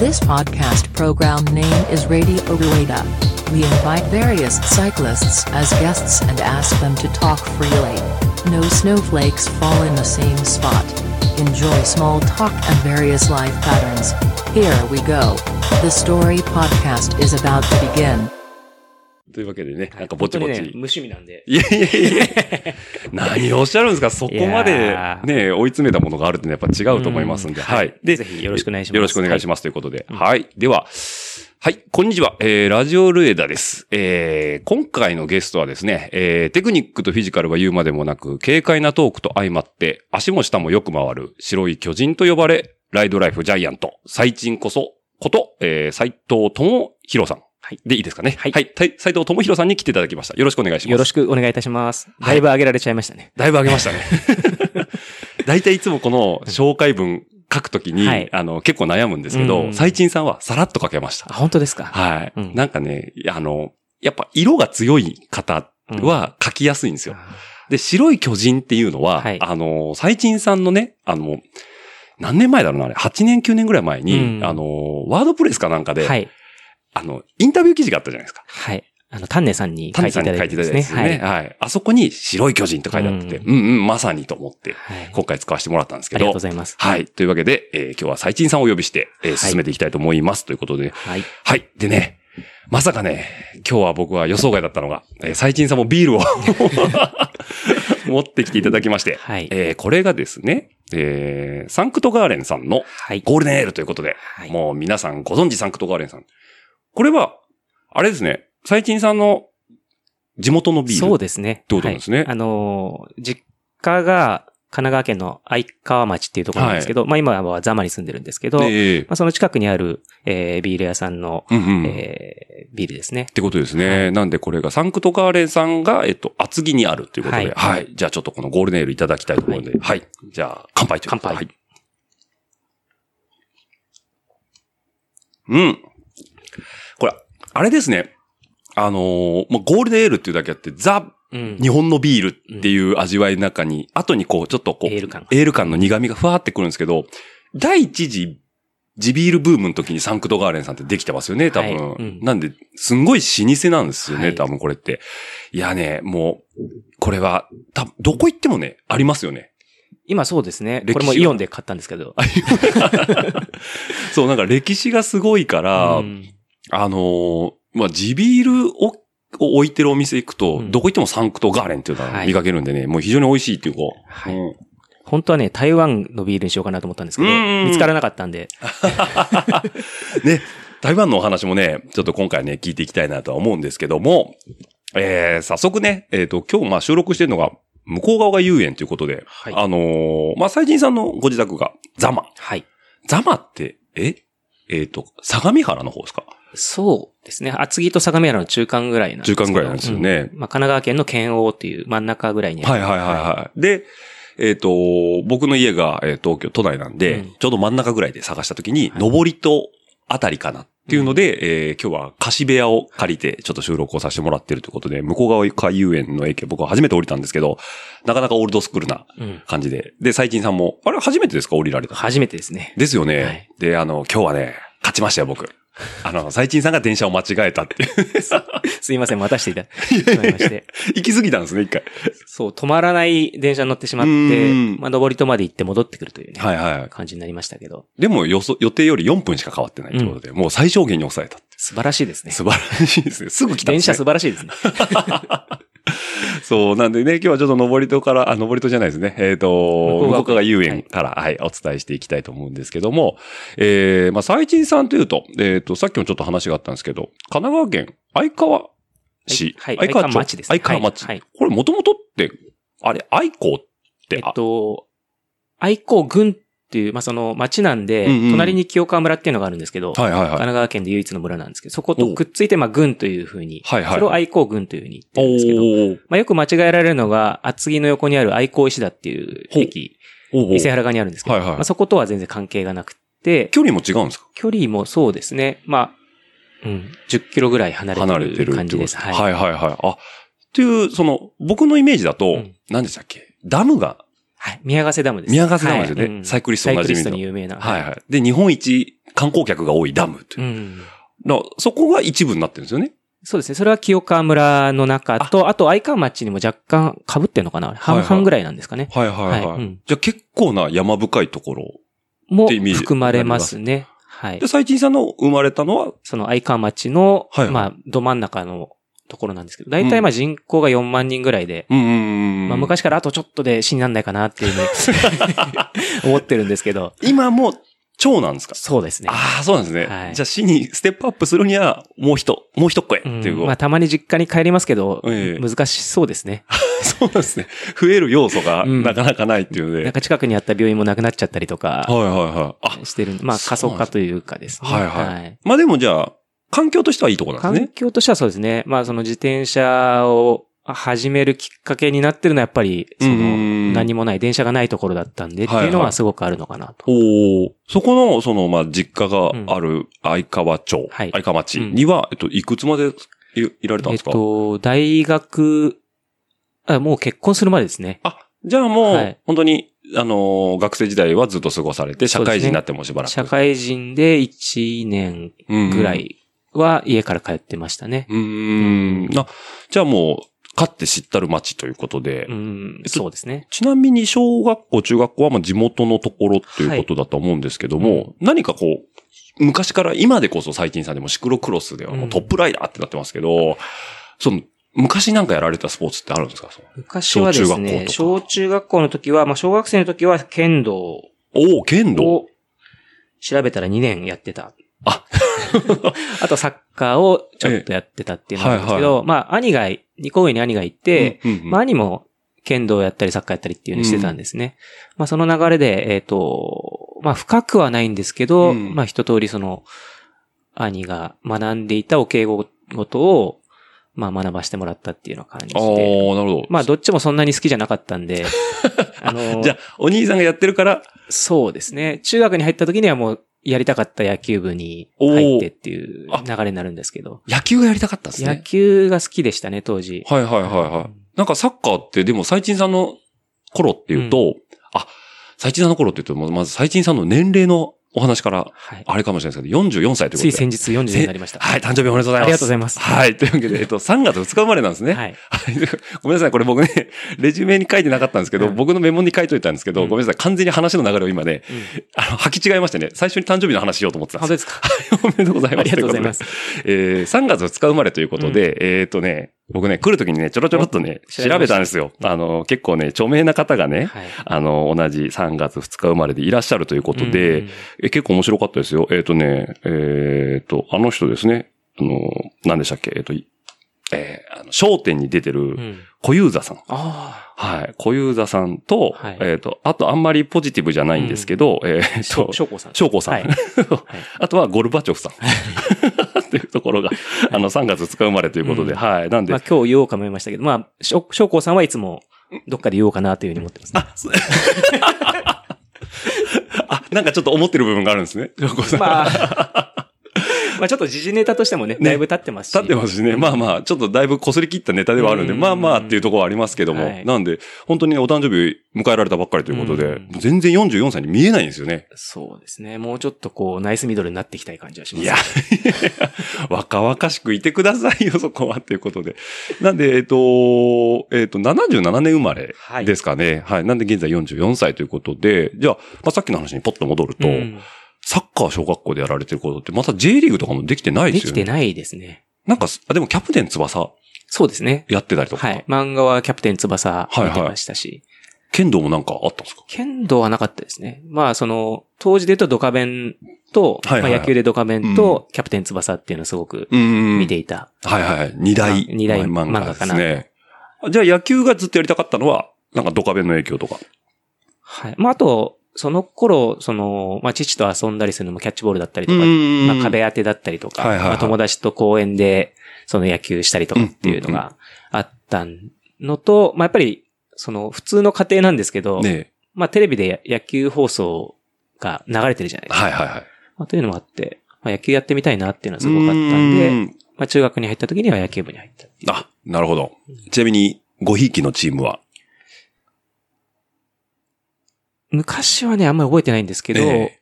This podcast program name is Radio Rueda. We invite various cyclists as guests and ask them to talk freely. No snowflakes fall in the same spot. Enjoy small talk and various life patterns. Here we go. The story podcast is about to begin. というわけでね、なんかぼちぼち。無趣味なんで。いやいやいや何をおっしゃるんですか？そこまでね、追い詰めたものがあるってのはやっぱ違うと思いますんで、うんはい。で、ぜひよろしくお願いしますよろしくお願いしますということで、はい。では、はい、こんにちは。えー、ラジオルエダです。えー、今回のゲストはですね、えー、テクニックとフィジカルは言うまでもなく、軽快なトークと相まって、足も下もよく回る、白い巨人と呼ばれ、ライドライフジャイアント、最賃こそ、こと、えー、斉藤智弘さん。はいでいいですかね？はいはい。斉藤智弘さんに来ていただきました。よろしくお願いします。よろしくお願いいたします。はいだいぶ上げられちゃいましたね。だいぶ上げましたね。大体いつもこの紹介文書くときに、はいあの、結構悩むんですけうど、ん最賃さんはさらっと書けましたあ、。本当ですか？はい、うんなんかね、あの、やっぱ色が強い方は書きやすいんですよ。で、白い巨人っていうのは、はいあの、最賃さんのね、あの、何年前だろうな、あれ、8年9年ぐらい前に、うんあの、ワードプレスかなんかで、はい。あの、インタビュー記事があったじゃないですか。はい。あの、丹根さんにタ書いていただいンさんに書いててですね。いただいたやつですね。はい。はい。あそこに白い巨人と書いてあってて、ううんうん、まさにと思って、はい今回使わせてもらったんですけどありがとうご、ざいます。はい。というわけで、えー今日は最賃さんをお呼びして、えーはい進めていきたいと思います。ということで、はい。はい。でね、まさかね、今日は僕は予想外だったのが、えー、最賃さんもビールを持ってきていただきまして、はい。えーこれがですね、えーサンクトガーレンさんのはい。ゴールデンエールということで、はいもう皆さんご存知サンクトガーレンさん。これは、あれですね、最賃さんの地元のビール。そうですね。ってことなんですねはいあのー、実家が神奈川県の愛川町っていうところなんですけど、まあ今はザマに住んでるんですけど、まええあその近くにある、えービール屋さんの、うんうん。えービールですねっ。てことですね。なんでこれがサンクトガーレンさんが、えっと、厚木にあるということで、は。はいいじゃあちょっとこのゴールデンエールいただきたいと思うので、はい。じゃあ、乾杯ということで乾杯はい。うん。あれですね。あのーまあ、ゴールデンエールっていうだけあって、ザ、うん。日本のビールっていう味わいの中に、後にこう、ちょっとこう、エール感エール感の苦味がふわーってくるんですけど、第一次、地ビールブームの時にサンクトガーレンさんってできてますよね、多分。はいうんなんで、すんごい老舗なんですよね、はい多分これって。いやね、もう、これは、たどこ行ってもね、ありますよね。今そうですね。これもイオンで買ったんですけど。そう、なんか歴史がすごいから、うんあのーまあ、地ビールを、を置いてるお店行くと、うん。どこ行ってもサンクトガーレンっていうのは見かけるんでね、もう非常に美味しいっていうか、はい。うん。本当はね、台湾のビールにしようかなと思ったんですけど、見つからなかったんで、ね、台湾のお話もね、ちょっと今回ね、聞いていきたいなとは思うんですけども、えー、早速ね、えっ、と、今日まあ収録してるのが、向こう側が遊園ということで、はい。あのーまあ、最近さんのご自宅が、ザマ。はい。ザマって、え？えっ、と、相模原の方ですか？そうですね。厚木と相模原の中間ぐらいなんですけど中間ぐらいなんですよねうんまあ、神奈川県の県央っていう真ん中ぐらいにはいはいはいはい。で、えっ、と、僕の家が、えー東京都内なんで、うんちょうど真ん中ぐらいで探した時に、はい上りとあたりかなっていうので、えー今日は貸し部屋を借りて、ちょっと収録をさせてもらってるということで、向こう側海遊園の駅、僕は初めて降りたんですけど、なかなかオールドスクールなうん。感じで。で、最近さんも、あれ初めてですか？降りられたの？初めてですね。ですよね。はいで、あの、今日はね、勝ちましたよ、僕。あの、最近さんが電車を間違えたって。すいません、待たせていただきまして。行き過ぎたんですね、一回。そう、止まらない電車に乗ってしまっうて、んまあ、上りとまで行って戻ってくるというね、はいはい。感じになりましたけど、でも予想予定より4分しか変わってないということで、もう最小限に抑えた。素晴らしいですね。素晴らしいですね。すぐ来たね。電車素晴らしいですね。そう、なんでね、今日はちょっと登り戸から、あ、登り戸じゃないですね。えっ、と、向向こう側こう側遊園から、はい、お伝えしていきたいと思うんですけども、えー、まあ、最賃さんというと、えっ、と、さっきもちょっと話があったんですけど、神奈川県相川市、はい相川町。相川町です。ね相川町。はいはい。これもともとって、あれ、愛子って、えっと、愛好郡っていう、まあ、その町なんで、うんうん。隣に清川村っていうのがあるんですけど、あはいはいはい。神奈川県で唯一の村なんですけど、そことくっついて、まあ、郡というふうに、はいはい。それを愛好郡というふうに言ってるんですけど、まあ、よく間違えられるのが、厚木の横にある愛好石田っていう駅、伊勢原側にあるんですけど、はいはい。まあ、そことは全然関係がなくて、距離も違うんですか？距離もそうですね、まあ、うん、10キロぐらい離れてる感じです。ははい。い。はいはいはい。あ、っていう、その、僕のイメージだと、うん。何でしたっけ？ダムがはい。宮ヶ瀬ダムです。宮ヶ瀬ダムですよねはいうんサイクリストおなじみのサイクリストに有名な。はいはい。で、日本一観光客が多いダムというう。ん。そこが一部になってるんですよね。そうですね。それは清川村の中と、あと相川町にも若干被ってんのかな？半々ぐらいなんですかね。はいはいはい。はいうんじゃあ結構な山深いところ。も含まれますね。はいで、。最近さんの生まれたのは、その相川町の、はいはいまあ、ど真ん中のところなんですけど、大体まあ人口が4万人ぐらいで、うんうんうん。まあ昔からあとちょっとで死になんないかなっていうふうに思ってるんですけど、今も長なんですか？そうですね。ああ、そうなんですね。はいじゃあ死にステップアップするには、もう一、もう一声っていう。うんまあたまに実家に帰りますけど、ええ難しそうですね。そうなんですね。増える要素がうんなかなかないっていうので。なんか近くにあった病院もなくなっちゃったりとかはいはいはい。あ、してるまあ過疎化というかですね。はいはいまあでもじゃあ、環境としてはいいところなん環ですね。境としてはそうですね。まあその自転車を始めるきっかけになってるのはやっぱり、そうんの何もない、電車がないところだったんでっていうのはすごくあるのかなと。おおそこの、その、まあ、実家がある相川町、はい相川町には、えっと、いくつまでいいられたんえっですか、と、大学、あもう結婚するまでですね。あ、じゃあもう、はい本当に、あのー学生時代はずっと過ごされて、社会人になってもしばらく。社会人で1年ぐらいは家から帰ってましたね。うん。あ、じゃあもう、かって知ったる町ということで、うん、えっとそうですね。ちなみに小学校、中学校はまあ地元のところっていうことだと思うんですけども、はい何かこう、昔から今でこそ最近さんでもシクロクロスではもうトップライダーってなってますけど、その、昔なんかやられたスポーツってあるんですか？昔はですね、小小中学校の時は、まあ小学生の時は剣道おお、剣道を調べたら2年やってた。あ あとサッカーをちょっとやってたっていうのなんですけど、ええはいまあ兄が、二個上に兄がいて、うんうんうんまあ兄も剣道やったりサッカーやったりっていうのをしてたんですね。まあその流れで、えっ、と、まあ深くはないんですけど、うんまあ一通りその、兄が学んでいたお敬語事を、まあ学ばしてもらったっていうような感じああ、で。なるほど。まあどっちもそんなに好きじゃなかったんで、あの、じゃあ、お兄さんがやってるから、そうですね。中学に入った時にはもうやりたかった野球部に入ってっていう流れになるんですけど。野球がやりたかったんです野ね。球が好きでしたね、当時。はいはいはいはい。なんかサッカーって、でも、最賃さんの頃っていうと、あ、最賃さんの頃って言うと、ままず最賃さんの年齢のお話から、はい。あれかもしれないですけど、44歳ということで。つい先日40になりました。はい、誕生日おめでとうございます。ありがとうございますはい、というわけで、えっと、3月2日生まれなんですね。はい。はい。ごめんなさい、これ僕ね、レジュメに書いてなかったんですけど、うん僕のメモに書いといたんですけど、うんごめんなさい、完全に話の流れを今ね、うんあの、履き違いましてね、最初に誕生日の話しようと思ってたんで。本当ですすかおめでとうございます。ありがとうございます。えー、3月2日生まれということで、えっ、とね、僕ね、来るときにね、ちょろちょろっとね、お調べたんですよ。あの、結構ね、著名な方がね、はい。あの、同じ3月2日生まれでいらっしゃるということで、うんえ結構面白かったですよ。えっ、とね、えっ、と、あの人ですね、あの、何でしたっけ、えっ、と、いえー、あの、商店に出てるうん。小遊三さん。あはい。小遊三さんと、はいえっ、と、あとあんまりポジティブじゃないんですけど、えあ。っ、しょと、翔子さん。翔子さん。はい あとはゴルバチョフさん。っていうところが、あの、3月2日生まれということで、うんはい。なんで、まあ今日言おうかも言いましたけど、まあ、しょ翔子さんはいつもどっかで言おうかなというふうに思ってます、ね。あ、そ あ、なんかちょっと思ってる部分があるんですね。翔子さん。まあ、まあちょっと時事ネタとしてもね、ねだいぶ経ってますし。立ってますしね。まあまあ、ちょっとだいぶ擦り切ったネタではあるんで、うんまあまあっていうところはありますけども。はいなんで、本当にね、お誕生日迎えられたばっかりということで、うん全然44歳に見えないんですよね。そうですね。もうちょっとこう、ナイスミドルになっていきたい感じはします。いや、若々しくいてくださいよ、そこは、ということで。なんで、えっ、と、えっ、と、77年生まれはいですかね。はい。なんで、現在44歳ということで、じゃあ、まあ、さっきの話にポッと戻ると、うんサッカー小学校でやられてることって、また J リーグとかもできてないでよね。ですきてないですね。なんか、あでもキャプテン翼そうですね。やってたりとか、はい。漫画はキャプテン翼見てましたし、剣道もなんかあったんですか？剣道はなかったですね。まあ、その、当時で言うとドカベンと、はいはいはいまあ野球でドカベンとキャプテン翼っていうのをすごくうん見ていた。はいはい。二大、まあ二大漫画ですね。じゃあ野球がずっとやりたかったのは、なんかドカベンの影響とか。はい。まあ、あと、その頃、その、まあ、父と遊んだりするのもキャッチボールだったりとか、んまあ、壁当てだったりとか、はいはいはいまあ、友達と公園で、その野球したりとかっていうのがあったのと、まあ、やっぱり、その、普通の家庭なんですけど、ねまあ、テレビで野球放送が流れてるじゃないですか。はいはいはい。まあ、というのもあって、まあ、野球やってみたいなっていうのはすごくあったんで、うんまあ、中学に入った時には野球部に入った。あ、なるほど。ちなみに、ごひいきのチームは？昔はね、あんまり覚えてないんですけど、え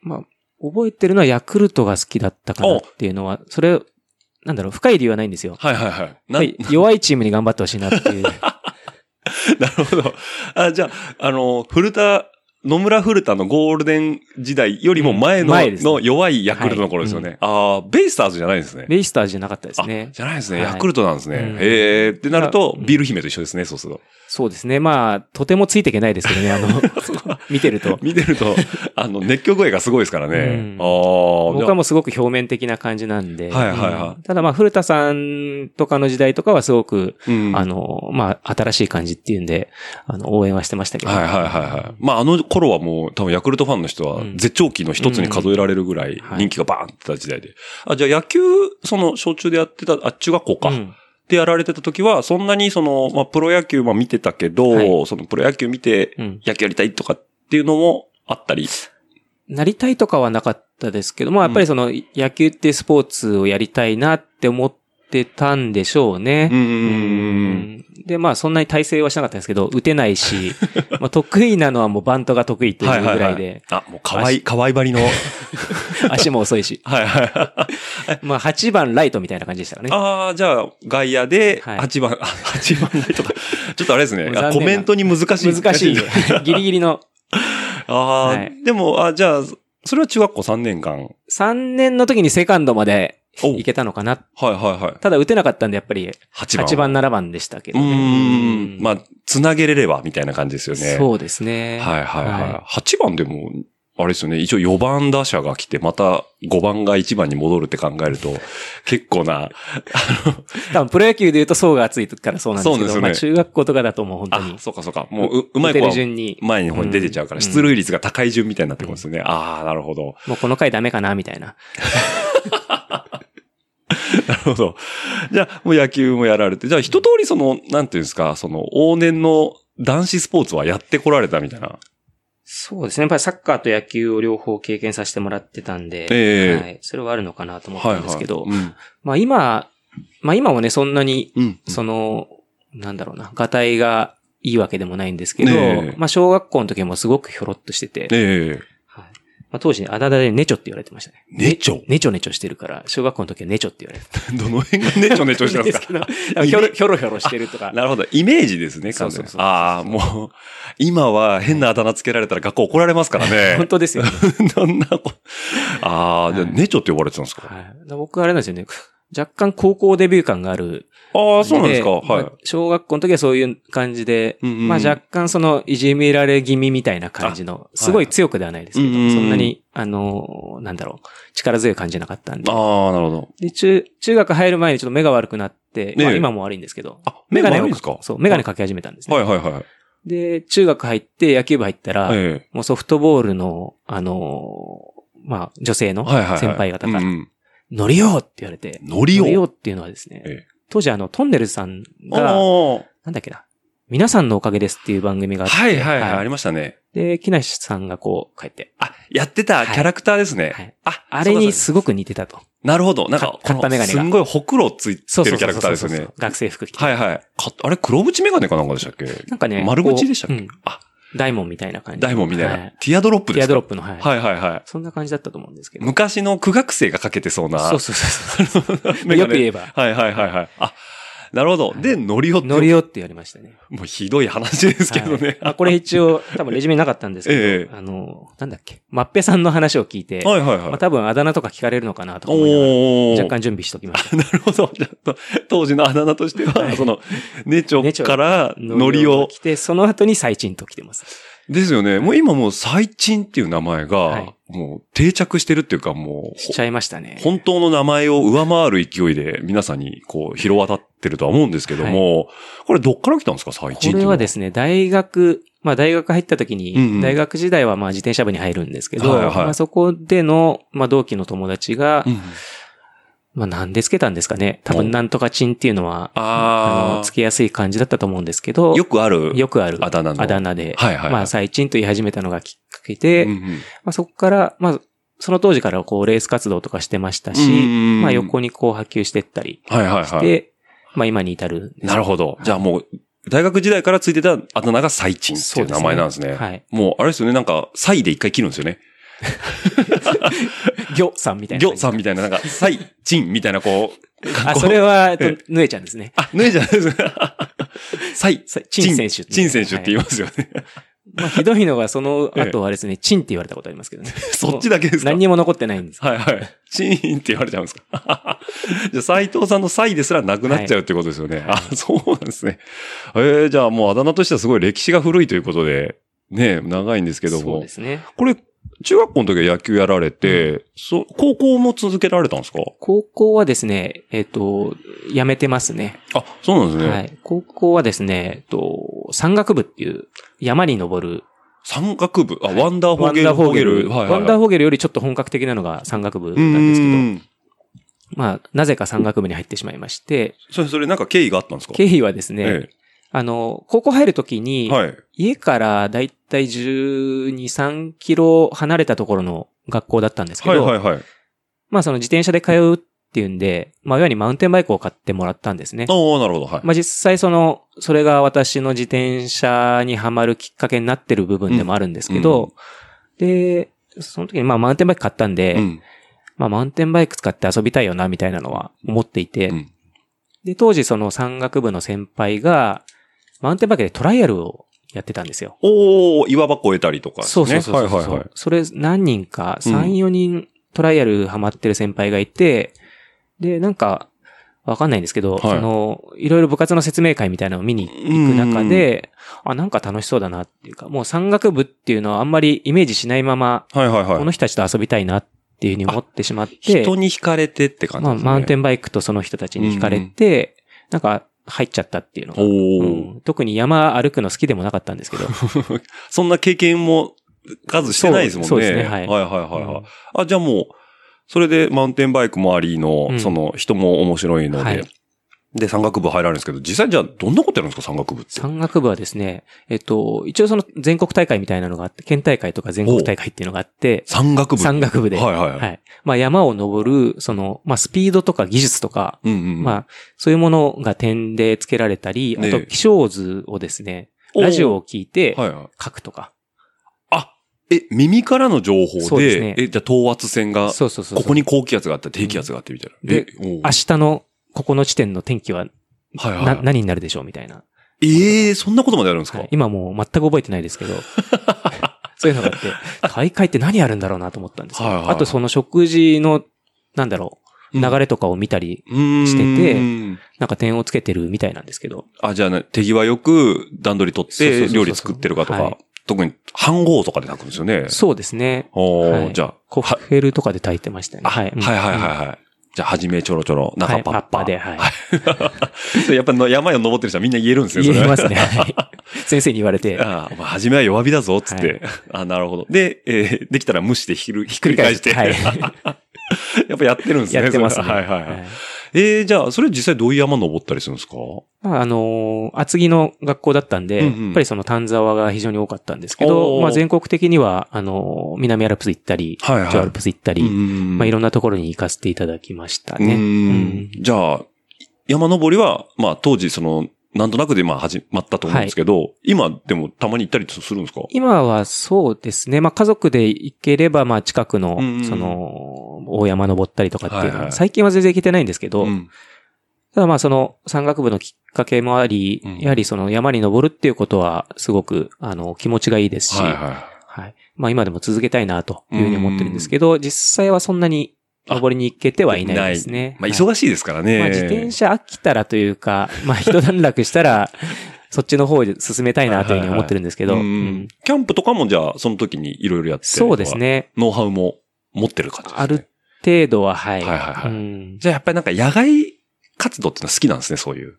まあ、覚えてるのはヤクルトが好きだったかなっていうのは、それ、なんだろう、深い理由はないんですよ。はいはいはい。なはい弱いチームに頑張ってほしいなっていう。なるほど。あ、じゃあ、あの、古田、野村古田のゴールデン時代よりも前の,、の弱いヤクルトの頃ですよね。ああ、ベイスターズじゃないんですね。ベイスターズじゃなかったですあね。じゃないですね。はいヤクルトなんですね。うんへえ。ってなるとう、んビール姫と一緒ですね、そうすると。そうですね。まあ、とてもついていけないですけどね、あの、見てると。見てると、あの、熱狂声がすごいですからね。うんああ、僕はもうすごく表面的な感じなんで。はいはいはいうんただまあ、古田さんとかの時代とかはすごく、あの、まあ、新しい感じっていうんで、あの、応援はしてましたけど。はいはいはいはい。まああの頃はもう多分ヤクルトファンの人はうん絶頂期の一つに数えられるぐらいはい人気がバーンってた時代で。あ、じゃあ野球、その小中でやってた、あ、中学校か。うんでやられてた時は、そんなにその、まあプロ野球まあ見てたけど、はいそのプロ野球見てうん野球やりたいとかっていうのもあったり？なりたいとかはなかったですけども、やっぱりその、野球ってスポーツをやりたいなって思ってたんでしょうね。うんで、まあそんなに体制はしなかったんですけど、打てないし、まあ得意なのはもうバントが得意というぐらいで、あ、もう可愛い、可愛いばりの。足も遅いし。はいはいはい。まあ8番ライトみたいな感じでしたかね。ああ、じゃあ、外野で、はい8番、あ8番台とか、ちょっとあれですね。コメントに難しい。難しい。ギリギリの。ああ、はいでも、あ、じゃあ、それは中学校3年間。3年の時にセカンドまでお行けたのかな。はいはいはい。ただ打てなかったんで、やっぱり8番。8番、7番でしたけうどね。ーん。まあ、あ、つなげれれば、みたいな感じですよね。そうですね。はいはいはい。は8番でも、あれですよね。一応4番打者が来て、また5番が1番に戻るって考えると、結構な、多分プロ野球で言うと層が厚いからそうなんですけど、そうですよねまあ中学校とかだともう本当あに、。そうかそうか。もう、ううまい子はる順に、前の方に出てちゃうから、うん出塁率が高い順みたいになってくるんですよね。ああ、なるほど。もうこの回ダメかなみたいな。なるほど。じゃあ、もう野球もやられて、じゃあ一通りその、なんていうんですか、その、往年の男子スポーツはやってこられたみたいな。そうですね。やっぱりサッカーと野球を両方経験させてもらってたんで、ええはい。それはあるのかなと思っはいはい。たんですけど、うん。まあ今、まあ今もね、そんなに、うん。その、なんだろうな、ガタイがいいわけでもないんですけど、ねえまあ小学校の時もすごくひょろっとしてて、ええはいまあ、当時、あだ名でネチョって言われてましたね。ネチョ？ネチョネチョしてるから、小学校の時はネチョって言われてどの辺がネチョネチョしてるんですか？ひょろひょろひょろしてるとか。なるほど。イメージですね、完全うそうそうそうああ、もう、今は変なあだ名つけられたら学校怒られますからね。本当ですよね。どんなこ、ああはいネチョって呼ばれてたんですか？はい、僕あれなんですよね。若干高校デビュー感がある。ああ、そうなんですか？はいまあ。小学校の時はそういう感じで、うんうんまあ若干そのいじめられ気味みたいな感じの、すごい強くではないですけど、うんうんうんそんなに、あのーなんだろう、力強い感じじゃなかったんで。ああ、なるほど。で、中、中学入る前にちょっと目が悪くなって、まあ今も悪いんですけど、あ、目がメガネを悪いんですか？そう、メガネかけ始めたんですね。はいはいはい。で、中学入って野球部入ったら、えもうソフトボールの、あのーまあ女性のえはいはいはい。先輩方から、うんうん乗りようって言われて、ノリを。乗りようっていうのはですね、ええ当時あの、トンネルズさんが、あなんだっけな、皆さんのおかげですっていう番組があ。あって、はいはいはい、ありましたね。で、木梨さんがこう、帰って、あ、やってたキャラクターですね。はいあ、あれにすごく似てたと。なるほど。なんか買ったメガネがすんごいほくろついてるキャラクターですよね。学生服着て。はいはい。かあれ、黒縁メガネかなんかでしたっけ？なんかね、丸縁でしたっけ？うんあ、大門みたいな感じ。ダイモンみたいな。はいティアドロップですか？ティアドロップの、はい。はいはいはい。そんな感じだったと思うんですけど。昔の苦学生がかけてそうな。そうそうそうそう。よく言えば。はいはいはいはい。あ、なるほど。で、ノリオって。乗りよって言われましたね。もうひどい話ですけどね。はいまあこれ一応、多分レジュメになかったんですけど、ええあの、なんだっけ、マッペさんの話を聞いて、はいはいはい。まあ多分あだ名とか聞かれるのかなとか若干準備しておきました。なるほど。じゃあ当時のあだ名としては、はいその、ネチョからノリをが。来て、その後に最賃と来てます。ですよね。もう今もう最賃っていう名前はがい、もう定着してるっていうかもう、しちゃいましたね。本当の名前を上回る勢いで皆さんにこう広渡ってるとは思うんですけども、これどっから来たんですか、最賃これはですね、大学、まあ大学入った時に、うんうん。大学時代はまあ自転車部に入るんですけど、はいはいまあそこでの、まあ同期の友達が、うんまあなんでつけたんですかね。多分なんとかチンっていうのは、ああの、つけやすい感じだったと思うんですけど、あ、よくある。よくあるあだ名のあだ名で、はいはいはいまあ最賃と言い始めたのがきっかけで、うんうんまあそこから、まあその当時からこうレース活動とかしてましたし、うんまあ横にこう波及していったりはいはいして、はい。まあ今に至る。なるほど。じゃあもう、大学時代からついてたあだ名がサイチンっていう名前なんですね。はい。もう、あれですよね、なんか、サイで一回切るんですよね。ギョさんみたいな。ギョさんみたいな、なんか、サイチンみたいな、こう。あ、それは、えっえと、ぬえちゃんですね。あ、ねえじゃないですか。サイ、さチン選手チン選手って言いますよね。まあ、ひどいのが、その後はですね、チンって言われたことありますけどね。そっちだけですか？何にも残ってないんです。はいはい。チーンって言われちゃうんですか？じゃあ、斎藤さんのサイですらなくなっちゃうってことですよね。あ、そうなんですね。えー、じゃあもうあだ名としてはすごい歴史が古いということで、ね、長いんですけどもそうで。すね。これ、中学校の時は野球やられて、そ高校も続けられたんですか？高校はですね、えっ、と、辞めてますね。あ、そうなんですね。はい。高校はですね、えっと、山岳部っていう山に登る。山岳部？あ、はいワンダーフォーゲル？ワンダーフォーゲル。はいはいはいワンダーフォーゲルよりちょっと本格的なのが山岳部うなんですけど、ん。まあ、なぜか山岳部に入ってしまいまして、それ、それなんか経緯があったんですか？経緯はですね、えあの、高校入るときに、え。はい。家からだいたい12、3キロ離れたところの学校だったんですけど、はいはいはい。まあその自転車で通うっていうんで、まあいわゆるマウンテンバイクを買ってもらったんですね。おー、なるほど。はい。まあ実際その、それが私の自転車にはまるきっかけになってる部分でもあるんですけど、で、その時にまあマウンテンバイク買ったんで、うん。まあマウンテンバイク使って遊びたいよな、みたいなのは思っていて、うんで、当時その山岳部の先輩が、マウンテンバイクでトライアルをやってたんですよ。おー、岩場越えたりとかね。そうそうそうそう、はいはいはい。それ何人か、うん3、4人トライアルハマってる先輩がいて、で、なんか、わかんないんですけど、はいその、いろいろ部活の説明会みたいなのを見に行く中で、あ、なんか楽しそうだなっていうか、もう山岳部っていうのはあんまりイメージしないまま、はいはいはい。この人たちと遊びたいなっていうふうに思ってしまって、人に惹かれてって感じまあ、ですね。マウンテンバイクとその人たちに惹かれて、なんか入っちゃったっていうのが、おうー。ん。特に山歩くの好きでもなかったんですけど、そんな経験も数してないですもんね。そうですね。はい。はいはいはいあ、じゃあもう、それでマウンテンバイクもありの、うん。その人も面白いので、はいで、山岳部入られるんですけど、実際じゃあどんなことやるんですか、山岳部って？山岳部はですね、えっと、一応その全国大会みたいなのがあって、県大会とか全国大会っていうのがあって、山岳部？山岳部で、はいはいはい。はい。まあ山を登る、その、まあスピードとか技術とか、うんうん。まあそういうものが点で付けられたり、あねと気象図をですね、ラジオを聞いて。書くとか。あ、え、耳からの情報で、ですねえ、じゃあ等圧線が、そうそうそうそう。ここに高気圧があって低気圧があってみたいな。で明日のここの地点の天気ははいはいな、何になるでしょうみたいな。ええそんなことまでやるんですか、はい今もう全く覚えてないですけど、そういうのがあって、大会って何やるんだろうなと思ったんですよ。はいはいあとその食事の、なんだろう、うん流れとかを見たり、うーんしててなんか点をつけてるみたいなんですけど、あ、じゃあね、手際よく段取り取って料理作ってるかとか、はい特に飯号とかで炊くんですよね。そうですね。おーはいじゃあ、コッフェルとかで炊いてましたね。あ、はい。はいはいはいはい。じゃあ、はじめちょろちょろ、中はいパッパ。パッパではい やっぱの山を登ってる人はみんな言えるんですね、言えますね。はい先生に言われて。ああ、まあ、はじめは弱火だぞ、つって。あなるほど。で、えーできたら蒸してひるひっくり返して。はい。やっぱやってるんですね。やってますね。はいはいはい。はいえー、じゃあ、それ実際どういう山登ったりするんですか？まあ、あのー厚木の学校だったんで、うんうん。やっぱりその丹沢が非常に多かったんですけおど、ー。まあ全国的には、あのー南アルプス行ったり、はいはい。上アルプス行ったり、んまあいろんなところに行かせていただきましたね。ううん。ん。じゃあ、山登りは、まあ当時その、なんとなくでまあ始まったと思うんですけど、今でもたまに行ったりするんですか？今はそうですね。まあ家族で行ければ、まあ近くのその、大山登ったりとかっていうのは、はいはい最近は全然行けてないんですけど、うん。ただまあその山岳部のきっかけもあり、うん。やはりその山に登るっていうことはすごく、あの、気持ちがいいですし、はいははい。まあ今でも続けたいなというふうに思ってるんですけど、実際はそんなに登りに行けてはいないですね。い。まあはい忙しいですからね。まあ自転車飽きたらというか、まあ一段落したら、そっちの方で進めたいなというふうに思ってるんですけど、キャンプとかもじゃあ、その時にいろいろやってそうです。ね。ノウハウも持ってる感じですね。ある程度は、はい。はいはいはいうん。じゃあやっぱりなんか野外活動ってのは好きなんですね、そういう。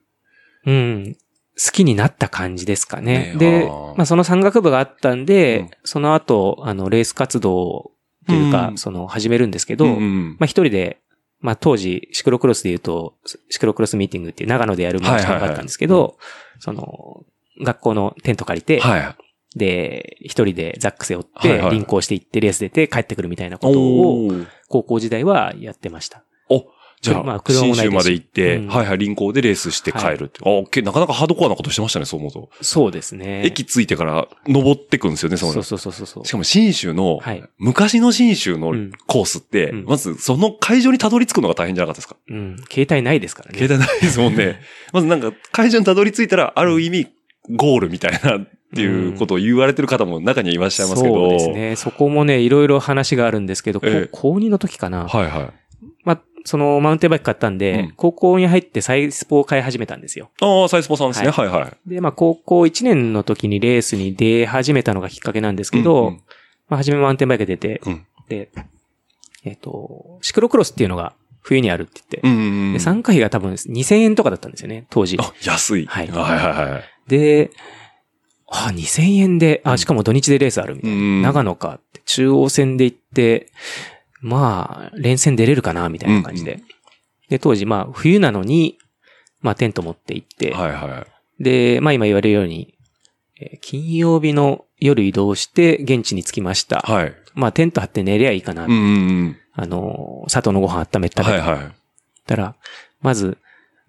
うん。好きになった感じですかね。ねでまあその山岳部があったんで、うんその後、あの、レース活動というか、うん。その、始めるんですけど、うんうん。まあ一人で、まあ当時、シクロクロスで言うと、シクロクロスミーティングっていう長野でやるものがあったんですけど、その、学校のテント借りて、はい。で、一人でザック背負って、輪行していってレース出て帰ってくるみたいなことを、高校時代はやってました。じゃあ、まあ車もない州まで行って、うんはいはい、臨行でレースして帰るって。あけなかなかハードコアなことしてましたね、そう思うと。そうですね。駅着いてから登ってくんですよね、そのそうそうそうそうそう。しかも新州の、はい昔の新州のうんコースって、うんまずその会場にたどり着くのが大変じゃなかったですか、うん。携帯ないですからね。携帯ないですもんね。まずなんか会場にたどり着いたら、ある意味、ゴールみたいなっていうことを言われてる方も中にはいらっしゃいますけど。そうですね。そこもね、いろいろ話があるんですけど、こええ高2の時かな。はいはい。まあ、そのマウンテンバイク買ったんで、うん高校に入ってサイスポを買い始めたんですよ。ああ、サイスポさんですね。はいはい。で、まあ、高校1年の時にレースに出始めたのがきっかけなんですけど、うんうんまあ、初めマウンテンバイク出て、うんで、えっ、と、シクロクロスっていうのが冬にあるって言って、うんうんうん。で参加費が多分2000円とかだったんですよね、当時。あ、安い。はいはいはいはい。で、あ、2000円で、あ、しかも土日でレースあるみたいな。うん長野かって、中央線で行って、まあ、連戦出れるかな、みたいな感じで。うんで、当時、まあ、冬なのに、まあ、テント持って行って、はいはい。で、まあ今言われるように、えー金曜日の夜移動して現地に着きました。はい。まあテント張って寝りゃいいかな。うんうんうん。あのー、佐藤のご飯温めたはいはい。たら、まず、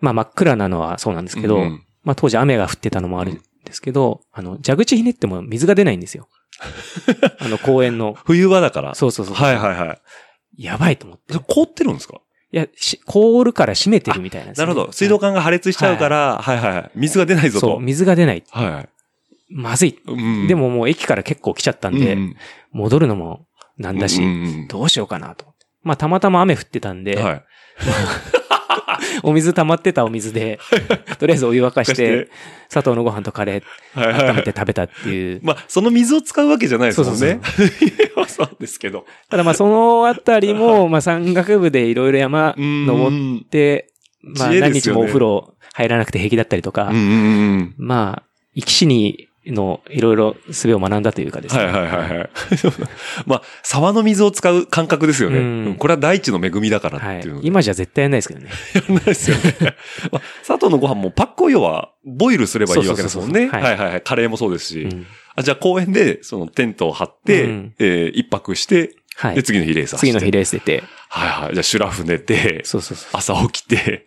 まあ真っ暗なのはそうなんですけど、うんうんまあ当時雨が降ってたのもあるんですけど、あの、蛇口ひねっても水が出ないんですよ。あの公園の。冬場だから。そうそうそう。はいはいはい。やばいと思って。凍ってるんですか？いや、し凍るから閉めてるみたいなんですねなるほど。水道管が破裂しちゃうから、はいはい。水が出ないぞそう、と。水が出ない。はい。まずい。うんで、ももう駅から結構来ちゃったんで、うん戻るのもなんだし、うんうんどうしようかなと。まあ、たまたま雨降ってたんで、うんはい。お水溜まってたお水で、とりあえずお湯沸かして、砂糖のご飯とカレー温めて食べたっていう。まあ、その水を使うわけじゃないですもんね。そうそう ですけど。ただまあ、そのあたりも、まあ、山岳部でいろいろ山登ん。って、まあ、何日もお風呂入らなくて平気だったりとか。まあ、生き死にのいろいろ術を学んだというかですね。はいはいはいはい。まあ、沢の水を使う感覚ですよね。うんうんこれは大地の恵みだからはいっていうの。今じゃ絶対やんないですけどね。やんないですよね。まあ、佐藤のご飯もパックを要は、ボイルすればいいわけですもんね。はいはいはい。カレーもそうですし。うんあじゃあ公園で、そのテントを張って、うんえー一泊して、はいで、。次の日レース次の日レース出て、はいはい。じゃあ、シュラフ寝て、そうそうそう。朝起きて、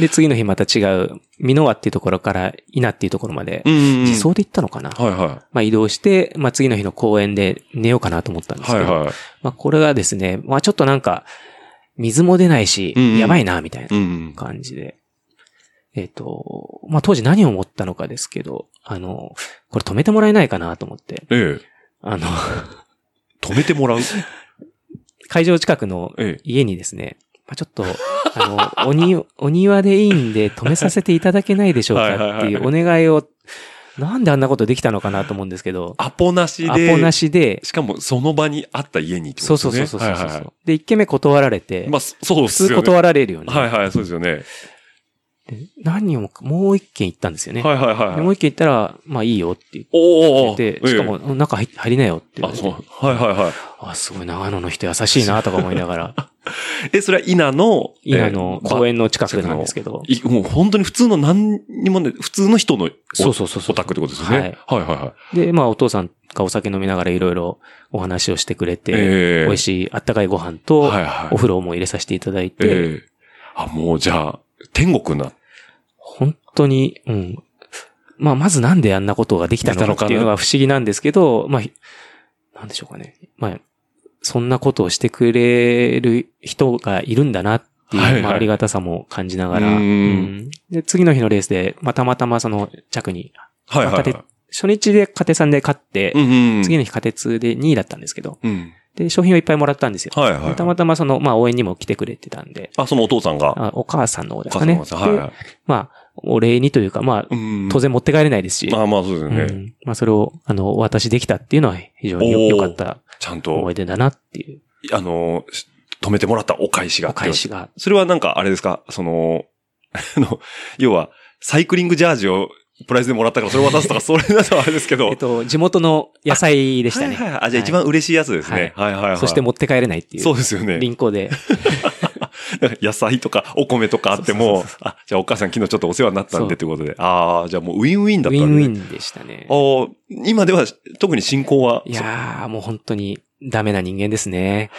で、次の日また違う、美濃和っていうところから稲っていうところまで、自走で行ったのかな、はいはまあ移動して、まあ次の日の公園で寝ようかなと思ったんでい。すけど、はいはい。まあこれがですね、まあちょっとなんか、水も出ないし、やばいな、みたいな。感じで。えっ、と、まあ当時何を思ったのかですけど、あの、これ止めてもらえないかなと思って、ええ。あの、止めてもらう？会場近くのええ。家にですね、まあ、ちょっと、あの、おに、お庭でいいんで止めさせていただけないでしょうかっていうお願いを、なんであんなことできたのかなと思うんですけど、アポなしで。アポなしで、しかも、その場にあった家にってこそうとですね。そうそうそうそう、はいはいはいで、一軒目断られて、まあ、そ うですよね。普通断られるよね。はいはい、そうですよね。で何をも、もう一軒行ったんですよね。はいはいはいはい。でもう一軒行ったら、まあいいよって言おーおーおって、ーしかも、中入入りなよって言ええあ、われてそう。はいはいはい。あ、すごい長野の人優しいなとか思いながら、え、それは稲の、稲の公園の近くなんですけけど、いもう本当に普通の何にもね、普通の人のおそうそうそうそうオタクってことですよね。はいはいはい。で、まあお父さんがお酒飲みながらいろいろお話をしてくれて、ええ美味しいあったかいご飯と、はいはいお風呂も入れさせていただいて、ええあ、もうじゃあ、天国な。本当に、うん。まあまずなんであんなことができたのかっていうのが不思議なんですけど、まあ、なんでしょうかね。まあ、そんなことをしてくれる人がいるんだなっていう、はいはいまあ、ありがたさも感じながら、うんうんで、次の日のレースで、まあ、たまたまその着に、はいはい、まあはい。初日でカテさんで勝って、うんうん。次の日カテツで2位だったんですけど、うん。で、商品をいっぱいもらったんですよ。はいはい。たまたまその、まあ、応援にも来てくれてたんで、あ、そのお父さんが。あお母さんの方おですかね。お父さんはいはでい。まあ、お礼にというか、まあ、うん当然持って帰れないですし、まあまあそうですよね。うんまあ、それを、あの、お渡しできたっていうのは非常に良かったちゃんと思い、出だなっていうあの、し止めてもらったお返しが。お返しが。それはなんかあれですか？その、あの、要は、サイクリングジャージをプライスでもらったからそれを渡すとか、それだとあれですけど。えっと、地元の野菜でしたね。はいはいはい。あ、じゃあ一番嬉しいやつですね。はいはいはい。そして持って帰れないっていう。そうですよね。輪行で。野菜とかお米とかあってもあ、じゃあお母さん昨日ちょっとお世話になったんでということで。ああ、じゃあもうウィンウィンだウったんで、ね。ィンウィンでしたね。あー今では特に進行は、いやー、もう本当にダメな人間ですね。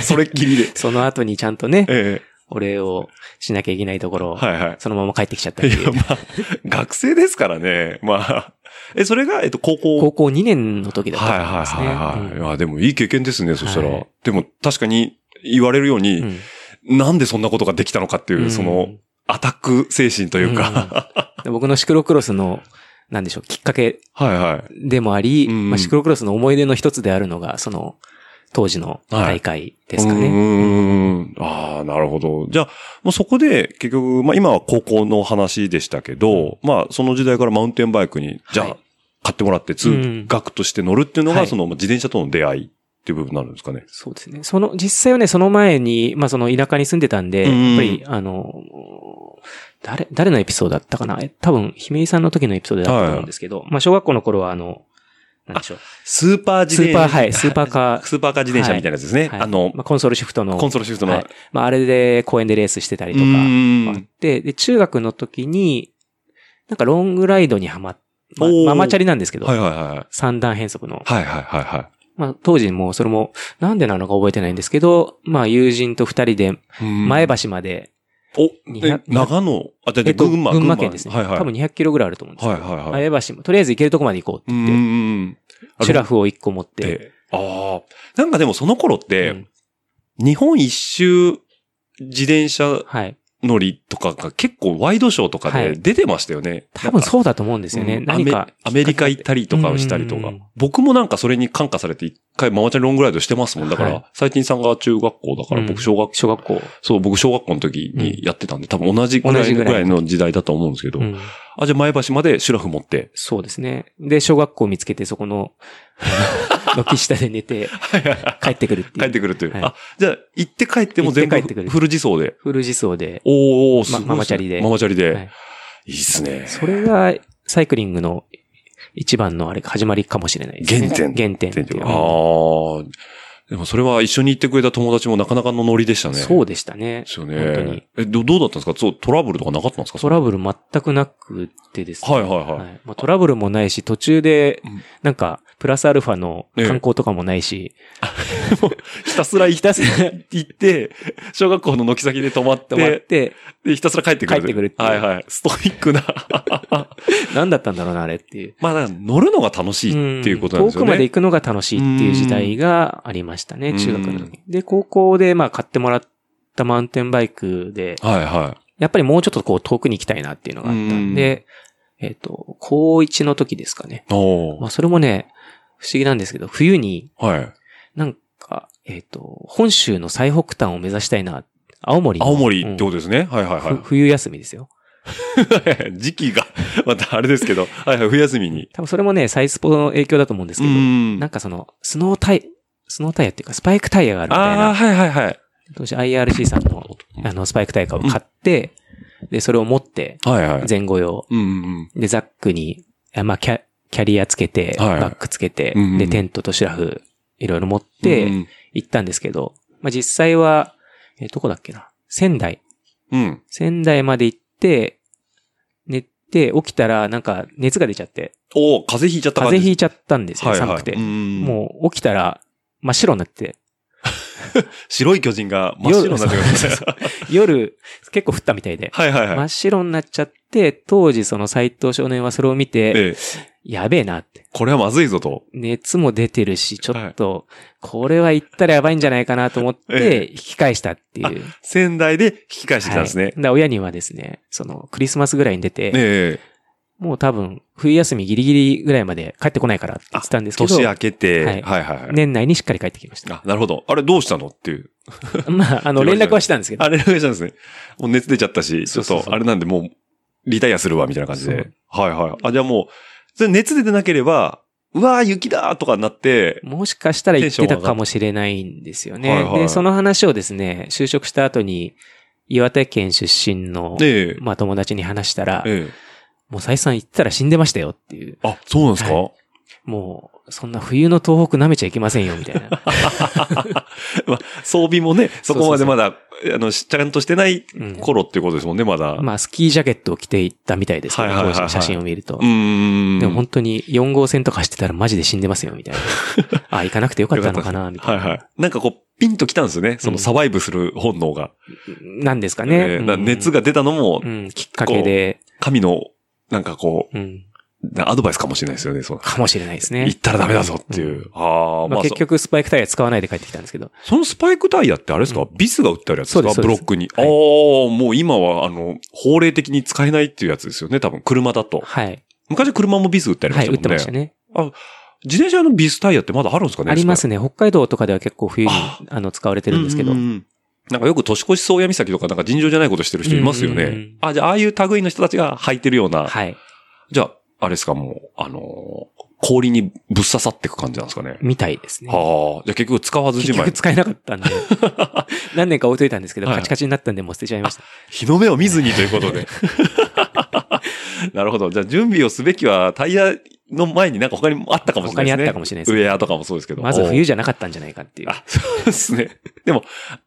そ それっきりで。その後にちゃんとね、えお礼をしなきゃいけないところ、はいはい。そのまま帰ってきちゃったっていや、まあ、学生ですからね。まあ。え、それが、えっと、高校？高校2年の時だったはいと思いますね。はいはいはい。うんいや、でもいい経験ですね、そしたら。はいでも、確かに言われるように、うんなんでそんなことができたのかっていう、うんその、アタック精神というか。で僕のシクロクロスの、なんでしょう、きっかけはいはい。でもまあ、シクロクロスの思い出の一つであるのが、その、当時の大会ですかね。うーん。ああ、なるほど。じゃあ、もうそこで、結局、まあ今は高校の話でしたけど、まあその時代からマウンテンバイクに、じゃあ、はい買ってもらって通学として乗るっていうのが、はいその自転車との出会いっていう部分になるんですかね。そうですね。その、実際はね、その前に、まあその田舎に住んでたんで、うんやっぱり、あの、誰、誰のエピソードだったかな？え多分、姫井さんの時のエピソードだったと思うんですけど、まあ小学校の頃はあの、なんでしょう。スーパー自転車。スーパーはいスーパーカー スーパーカー自転車みたいなやつですね。はいあの、まあ、コンソールシフトの。コンソールシフトの。はいまああれで公園でレースしてたりとか、あって、で、中学の時に、なんかロングライドにはまっ、まおーママチャリなんですけど、はいはいはい。三段変速の。はいはいはいはい。まあ当時もうそれも、なんでなのか覚えてないんですけど、まあ友人と二人で前橋。橋まで、お、200え長野、あ、じゃあえっと群馬、群馬県ですね。はいはい。多分200キロぐらいあると思うんですけど、はいはいはい。前橋も、とりあえず行けるとこまで行こうってう言って、ーん。シュラフを1個持って、で、ああ。なんかでもその頃って、うん日本一周自転車はい。乗りとかが結構ワイドショーとかではい出てましたよね。多分そうだと思うんですよね。うん何かアメ。アメリカ行ったりとかをしたりとかうん。僕もなんかそれに感化されて一回ママチャリロングライドしてますもん。だから、はい最近さんが中学校だからうん僕小学、小学校。そう、僕小学校の時にやってたんで、多分同じぐらいらいの時代だと思うんですけど。うんあ、じゃあ前橋までシュラフ持って。そうですね。で、小学校見つけて、そこの、軒下で寝て、帰ってくるっていう。帰ってくるっていう。はいあ、じゃあ行って帰っても全部フル自走で。フル自走で、おー、すごいねまママチャリでママチャリで。はいいいっすね。それがサイクリングの一番のあれ、始まりかもしれないですね。原点原点っていう。ああ。でもそれは一緒に行ってくれた友達もなかなかのノリでしたね。そうでしたね。ですよね。本当に。え、ど、どうだったんですか？そう、トラブルとかなかったんですか？トラブル全くなくてですね。はいはいはいまあ、トラブルもないし、途中でうん、なんか、プラスアルファの観光とかもないし、ひたすらひたすら行って、小学校の軒先で泊まっ、止まってて、で、ひたすら帰ってくる。帰ってくるってはいはい。ストイックな。何だったんだろうな、あれっていう。まあ、乗るのが楽しいっていうことなんですよね。遠くまで行くのが楽しいっていう時代がありましたね、うん中学の時。で、高校でまあ買ってもらったマウンテンバイクで、はいはやっぱりもうちょっとこう遠くに行きたいなっていうのがあったんで、えっ、と、高1の時ですかね。まあそれもね、不思議なんですけど、冬にはい。なんか、えっ、と、本州の最北端を目指したいな。青森の。青森ってうんことですね。はいはいふ冬休みですよ。はい。時期が、またあれですけど、はいはい、冬休みに。多分それもね、サイスポの影響だと思うんですけど、んなんかその、スノータイ、スノータイヤっていうか、スパイクタイヤがあるみたいああ、な、はいはいはい。当時 IRC さんの、あの、スパイクタイヤを買って、で、それを持って、はいはい。前後用。うんうんで、ザックに、あまあ、キャ、キャリアつけて、はいバックつけて、うんうんで、テントとシュラフ、いろいろ持っうん。て、うん行ったんですけど、まあ、実際は、えーどこだっけな？仙台。うん。仙台まで行って、寝て、起きたら、なんか、熱が出ちゃって、おー風邪ひいちゃった感じ風邪ひいちゃったんですよ、寒くて。うんもう、起きたら、真っ白になって、白い巨人が真っ白になってくるんですね。夜、結構降ったみたいで、はいはいはい。真っ白になっちゃって、当時その斎藤少年はそれを見て、ええ、やべえなって。これはまずいぞと。熱も出てるし、ちょっと、これは行ったらやばいんじゃないかなと思っえて、引き返したっていう。仙台で引き返してきたんですねはい。。だ親にはですね、その、クリスマスぐらいに出て、ええ。もう多分、冬休みギリギリぐらいまで帰ってこないからって言ってたんですけど、年明けて、ははいいはいはい。年内にしっかり帰ってきました。あ、なるほど。あれどうしたのっていう。まあ、あの、連絡はしたんですけど、あれ連絡したんですね。もう熱出ちゃったし、ちょっそうそうそうとあれなんでもう、リタイアするわ、みたいな感じで。はいはい。あ、じゃあもう、それ熱出てなければ、うわー雪だーとかになって、もしかしたら言ってたかもしれないんですよね。はいはいで、その話をですね、就職した後に、岩手県出身の、ええまあ友達に話したら、ええ。もう再三言ったら死んでましたよっていう。あ、そうなんですか、はもう、そんな冬の東北舐めちゃいけませんよ、みたいな。まあ、装備もね、そこまでまだあの、ちゃんとしてないうん頃っていうことですもんね、まだ。まあ、スキージャケットを着ていったみたいですけど、はいはいはいはい写真を見ると。でも本当に4号線とか走ってたらマジで死んでますよ、みたいな。あ、行かなくてよかったのかな、みたいな。はいはい。なんかこう、ピンときたんですよね。そのサバイブする本能が。なんですかね。えー熱が出たのもう、ん、きっかけで、神の、なんかこうん、う、なアドバイスかもしれないですよね。そのかもしれないですね。行ったらダメだぞっていう。ああ、まあ、結局スパイクタイヤ使わないで帰ってきたんですけど。そそのスパイクタイヤってあれですか、ビスが売ってあるやつですか？ブロックに。はいああ、もう今は、あの、法令的に使えないっていうやつですよね。多分、車だと。はい。昔車もビス売ってありまはい、売ってしたもんね。ましたね。自転車のビスタイヤってまだあるんですかねありますね。北海道とかでは結構冬にああの使われてるんですけどう。んなんかよく年越し宗谷岬とかなんか尋常じゃないことしてる人いますよねうんうんうん。あ、じゃあああいう類の人たちが履いてるような。はい。じゃあ、あれですか、もう、あのー氷にぶっ刺さっていく感じなんですかね。みたいですね。はあ。じゃあ結局使わずじまい。結局使えなかったんで。何年か置いといたんですけど、はいカチカチになったんでもう捨てちゃいました。日の目を見ずにということで。なるほど。じゃあ準備をすべきはタイヤの前になんか他にもあったかもしれないですね。他にあったかもしれないですウェアとかもそうですけど。まず冬じじゃなかったんじゃないかっていう。あ、そうですね。でも、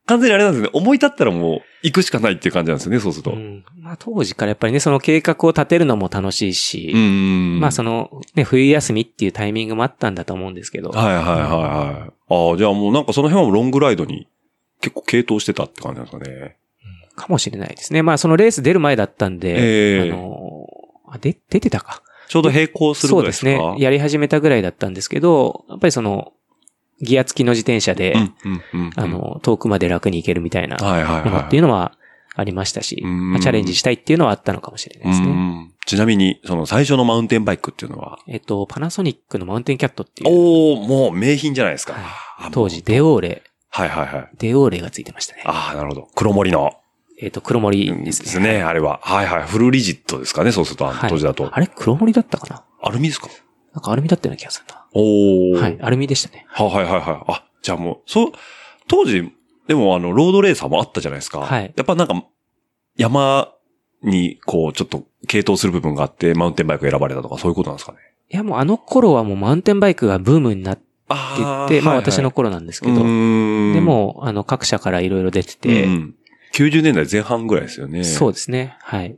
完全にあれなんですね。思い立ったらもう行くしかないっていう感じなんですよね、そうすると。うんうんまあ当時からやっぱりね、その計画を立てるのも楽しいし、ん。まあそのね、冬休みっていうタイミングもあったんだと思うんですけど、はいはいはいはい。ああ、じゃあもうなんかその辺はロングライドに結構傾倒してたって感じなんですかね。かもしれないですね。まあそのレース出る前だったんで、ええあのあ、で、出てたか。ちょうど並行するぐらいですか？そうですね。やり始めたぐらいだったんですけど、やっぱりその、ギア付きの自転車で。あの、遠くまで楽に行けるみたいなのはい。っていうのはありましたし、チャレンジしたいっていうのはあったのかもしれないですうね。んちなみに、その最初のマウンテンバイクっていうのは、えっと、パナソニックのマウンテンキャットっていう、おおもう名品じゃないですか。はいあ当時デオーレ、はいはいはい。デオーレがついてましたね。ああ、なるほど。黒森の。えっと、黒森でですね。すね、あれは。はいはい。フルリジットですかね、そうすると、あのはい当時だと。あれ黒森だったかな？アルミですか？なんかアルミだったような気がするな。おおはい、アルミでしたね。はいはいはいはい。あ、じゃあもう、そう、当時、でもあの、ロードレーサーもあったじゃないですか。はいやっぱなんか、山に、こう、ちょっと、系統する部分があって、マウンテンバイク選ばれたとか、そういうことなんですかね？いや、もうあの頃はもうマウンテンバイクがブームになってあて、まあ私の頃なんですけど、でで、も、あの、各社からいろいろ出てうて、ん、90年代前半ぐらいですよね。そうですね。はい。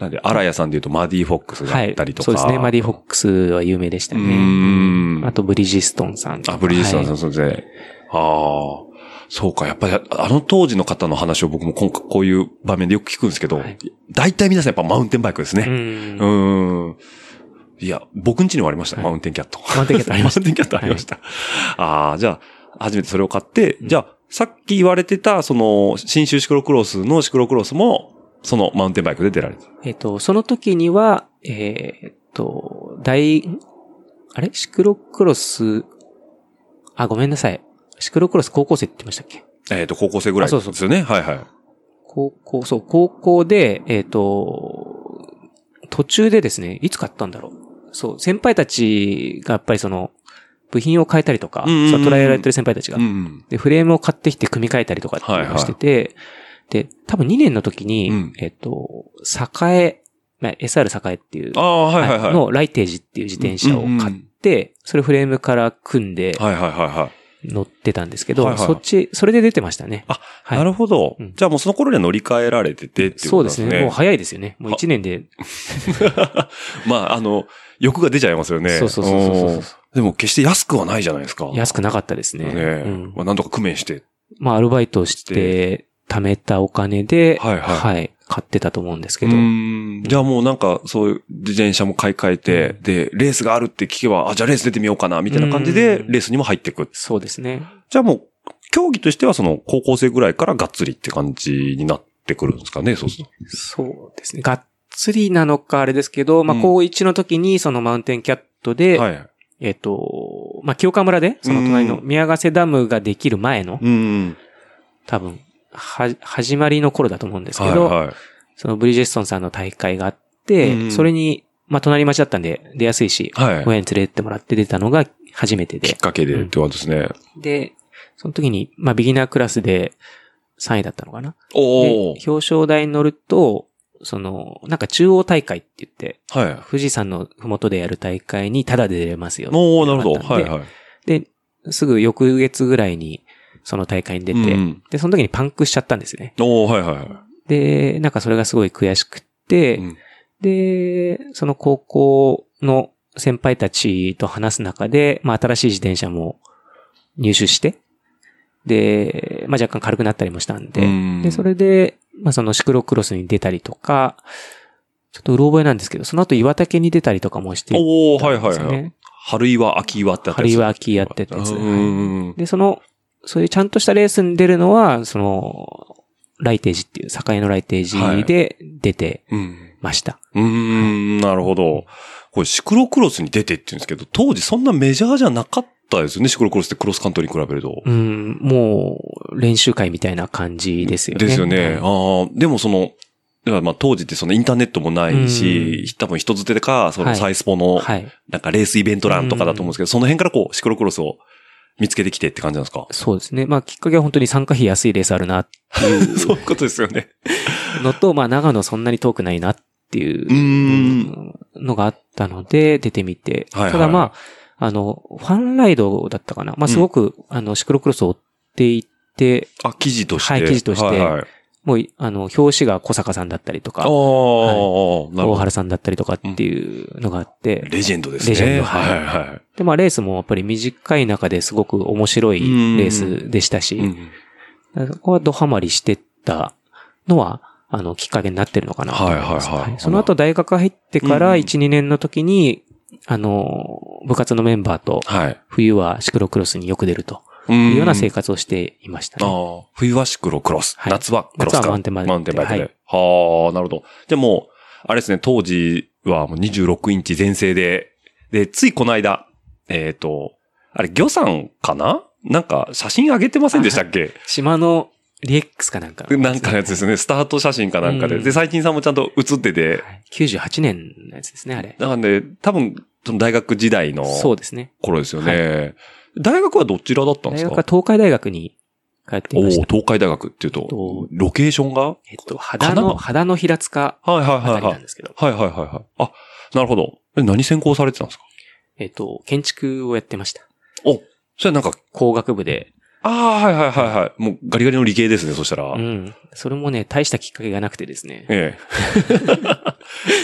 なんで、荒谷さんで言うとマディ・フォックスだはいったりとか。そうですね。マディ・フォックスは有名でしたうね。ん。あと、ブリヂストンさんとか。あ、ブリヂストンさん、はいそうですね。ああ。そうか、やっぱり、あの当時の方の話を僕も今回こういう場面でよく聞くんですけど、はい大体皆さんやっぱマウンテンバイクですうね。んう。ーん。いや、僕ん家にもありました、はいマウンテンキャット。マウンテンキャットありましたマウンテンキャットありました。ああ、じゃあ、初めてそれを買って、じゃあ、さっき言われてた、その、新州シクロクロスのシクロクロスも、そのマウンテンバイクで出られてえっと、その時には、えーっと、大、あれ？シクロクロス、あ、ごめんなさい。シクロクロス高校生って言ってましたっけ？た。えっ、と、高校生ぐらいあそうそうですよね。はいはい。高校、そう、高校で、えっ、と、途中でですね、いつ買ったんだろう。そう、先輩たちがやっぱりその、部品を変えたりとか、うんうんうんそう、トライアルやってる先輩たちが、うん。で、フレームを買ってきて組み替えたりとかっていうのをしてて、で、多分2年の時に、うんえっ、と、栄、まあ、SR 栄っていう、はいはいはい。のライテージっていう自転車を買って、それフレームから組んではいはいはいはい。乗ってたんですけど、はいはいそっち、それで出てましたね。あ、はいなるほど、うんじゃあもうその頃には乗り換えられててっていうそうでことですすね。ね。もう早いですよね。もう1年で まあ、あの、欲が出ちゃいますよね。そうそうそうそうそううんでも決して安くはないじゃないですか。安くなかったですね。ね。うんまあ、なんとか工面して。まあ、アルバイトをして、貯めたお金で、はいはい買ってたと思うんですけうど、ん。じゃあもうなんか、そういう自転車も買い替えて、で、レースがあるって聞けば、あ、じゃあレース出てみようかな、みたいな感じで、うんレースにも入っていく。そうですね。じゃあもう、競技としてはその、高校生ぐらいからがっつりって感じになってくるんですかね、そうすると。そうですね。がっつりなのかあれですけど、まあ、うん高1の時にそのマウンテンキャットで、はい。えっ、と、まあ、清川村で、その隣のうん宮ヶ瀬ダムができる前の、うん。多分、は、始まりの頃だと思うんですけど、はいはい。そのブリジェストンさんの大会があって、うんそれに、まあ、隣町だったんで出やすいし、はい。親に連れてってもらって出たのが初めてできっ。かけでってことですね。で、その時に、まあ、ビギナークラスで3位だったのかな。お表彰台に乗ると、その、なんか中央大会って言って、はい。富士山のふもとでやる大会にタダで出れますよ。おおなるほど。はいはい。で、すぐ翌月ぐらいに、その大会に出て、うんで、その時にパンクしちゃったんですね。おーはいはいはで、なんかそれがすごい悔しくって、い。うんで、その高校の先輩たちと話す中で、まあ新しい自転車も入手して、で、まあ若干軽くなったりもしたんで、うんで、それで、まあそのシクロクロスに出たりとか、ちょっとうろ覚えなんですけど、その後岩竹に出たりとかもしていおーたんはいはいはい。春岩、秋岩ってあった春岩秋やってたやつ。うん。で、その、そういうちゃんとしたレースに出るのは、その、ライテージっていう、境のライテージで出てうん。ました。うーん、なるほど。これシクロクロスに出てって言うんですけど、当時そんなメジャーじゃなかったですよね、シクロクロスってクロスカントリーに比べると。うん、もう、練習会みたいな感じですよね。ですよね。あはいあ、でもその、まあ当時ってそのインターネットもないし、多分人づてか、そのはいサイスポの、はい。なんかレースイベント欄とかだと思うんですけど、その辺からこう、シクロクロスを見つけてきてって感じなんですか？そうですね。まあ、きっかけは本当に参加費安いレースあるなってい そういうことですよね。うのと、まあ、長野そんなに遠くないなっていうのがあったので、出てみて。はいはいただまあ、あの、ファンライドだったかな？まあ、すごく、あの、シクロクロスを追っていって、あ、記事として。はい記事としてはいはい、もう、あの、表紙が小坂さんだったりとか、ああ、なるほ大ど。原さんだったりとかっていうのがあって、レジェンドですね。レジェンドははいいはで、まあ、レースもやっぱり短い中ですごく面白いレースでしたし、い。うんそこはドハマりしてったのは、あの、きっかけになってるのかなと思います。はいはいはいその後大学入ってからうん1、2年の時に、あの、部活のメンバーと、はい。冬はシクロクロスによく出るとういうような生活をしていましたね。冬はシクロクロス。はい夏はクロスか。夏はマウンテンバイクマウンテンバイクで。はいはあ、なるほど。じゃあもう、あれですね、当時はもう26インチ全盛で、で、ついこの間、えっ、と、あれ、魚さんかな？なんか、写真上げてませんでしたっけ？島のリエックスかなんかのなんかのやつですね、スタート写真かなんかで。うんで、最近さんもちゃんと写ってて、はい98年のやつですね、あれ。なんで、多分、その大学時代のそうですね。頃ですよね。大学はどちらだったんですか？大学は東海大学に通っていおおました。東海大学っていうとと、ロケーションが？えっと、肌の、肌の平塚はいはいあはいはいたりなん。ですけど、はいはいはいはい。あ、なるほど。え、何専攻されてたんですか？えっと、建築をやってました。お、それなんか、工学部で。あああ、はいはいはいはい。もうガリガリの理系ですね、そしたら。うん。それもね、大したきっかけがなくてですね。ええ。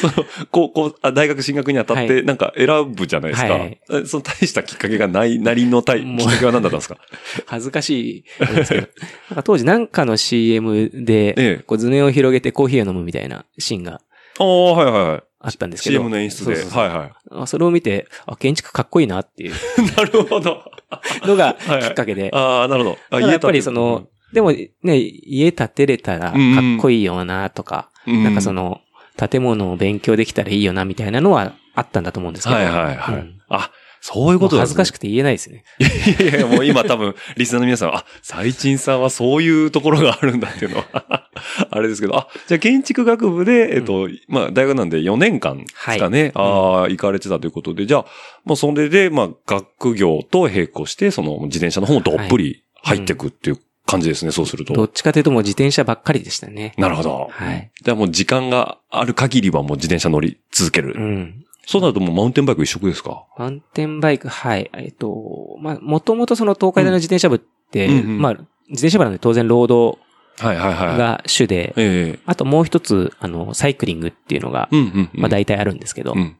その高校あ、大学進学にあたって、はいなんか選ぶじゃないですか。はいえその大したきっかけがない、なりのたいもうきっかけは何だったんですか？恥ずかしいんですけど。なんか当時なんかの CM で、ええ。こう図面を広げてコーヒーを飲むみたいなシーンがああ、はいはいはい。あったんですけど。CM の演出で。そうそうそうはいはあそれを見て、あ、建築かっこいいなっていうい。なるほど。のがはいきっかけで。ああ、なるほど。あやっぱりその、でもね、家建てれたらかっこいいよなとか、うんなんかそ、の、建物を勉強できたらいいよなみたいなのはあったんだと思うんですけど。はいはいはい。うんあ、そういうこともうだ、恥ずかしくて言えないですね。いやいや、もう今多分、リスナーの皆さんは、あ、最賃さんはそういうところがあるんだっていうのは、あれですけど、あ、じゃあ建築学部で、えっと、まあ、大学なんで4年間ですかね、ああ、行かれてたということで、じゃあ、もうそれで、まあ、学業と並行して、その自転車の方もどっぷり入っていくっていう感じですね、そうすると。どっちかというともう自転車ばっかりでしたね。なるほど。はい。じゃあもう時間がある限りはもう自転車乗り続ける。うん。そうなるともうマウンテンバイク一色ですか？マウンテンバイク、はい。えっと、まあ、もともとその東海大の自転車部って、うんうんまあ、自転車部なんで当然ロードはいはいはい。が主で、ええあともう一つ、あの、サイクリングっていうのが、うんうんうん。まあ大体あるんですけど、うん。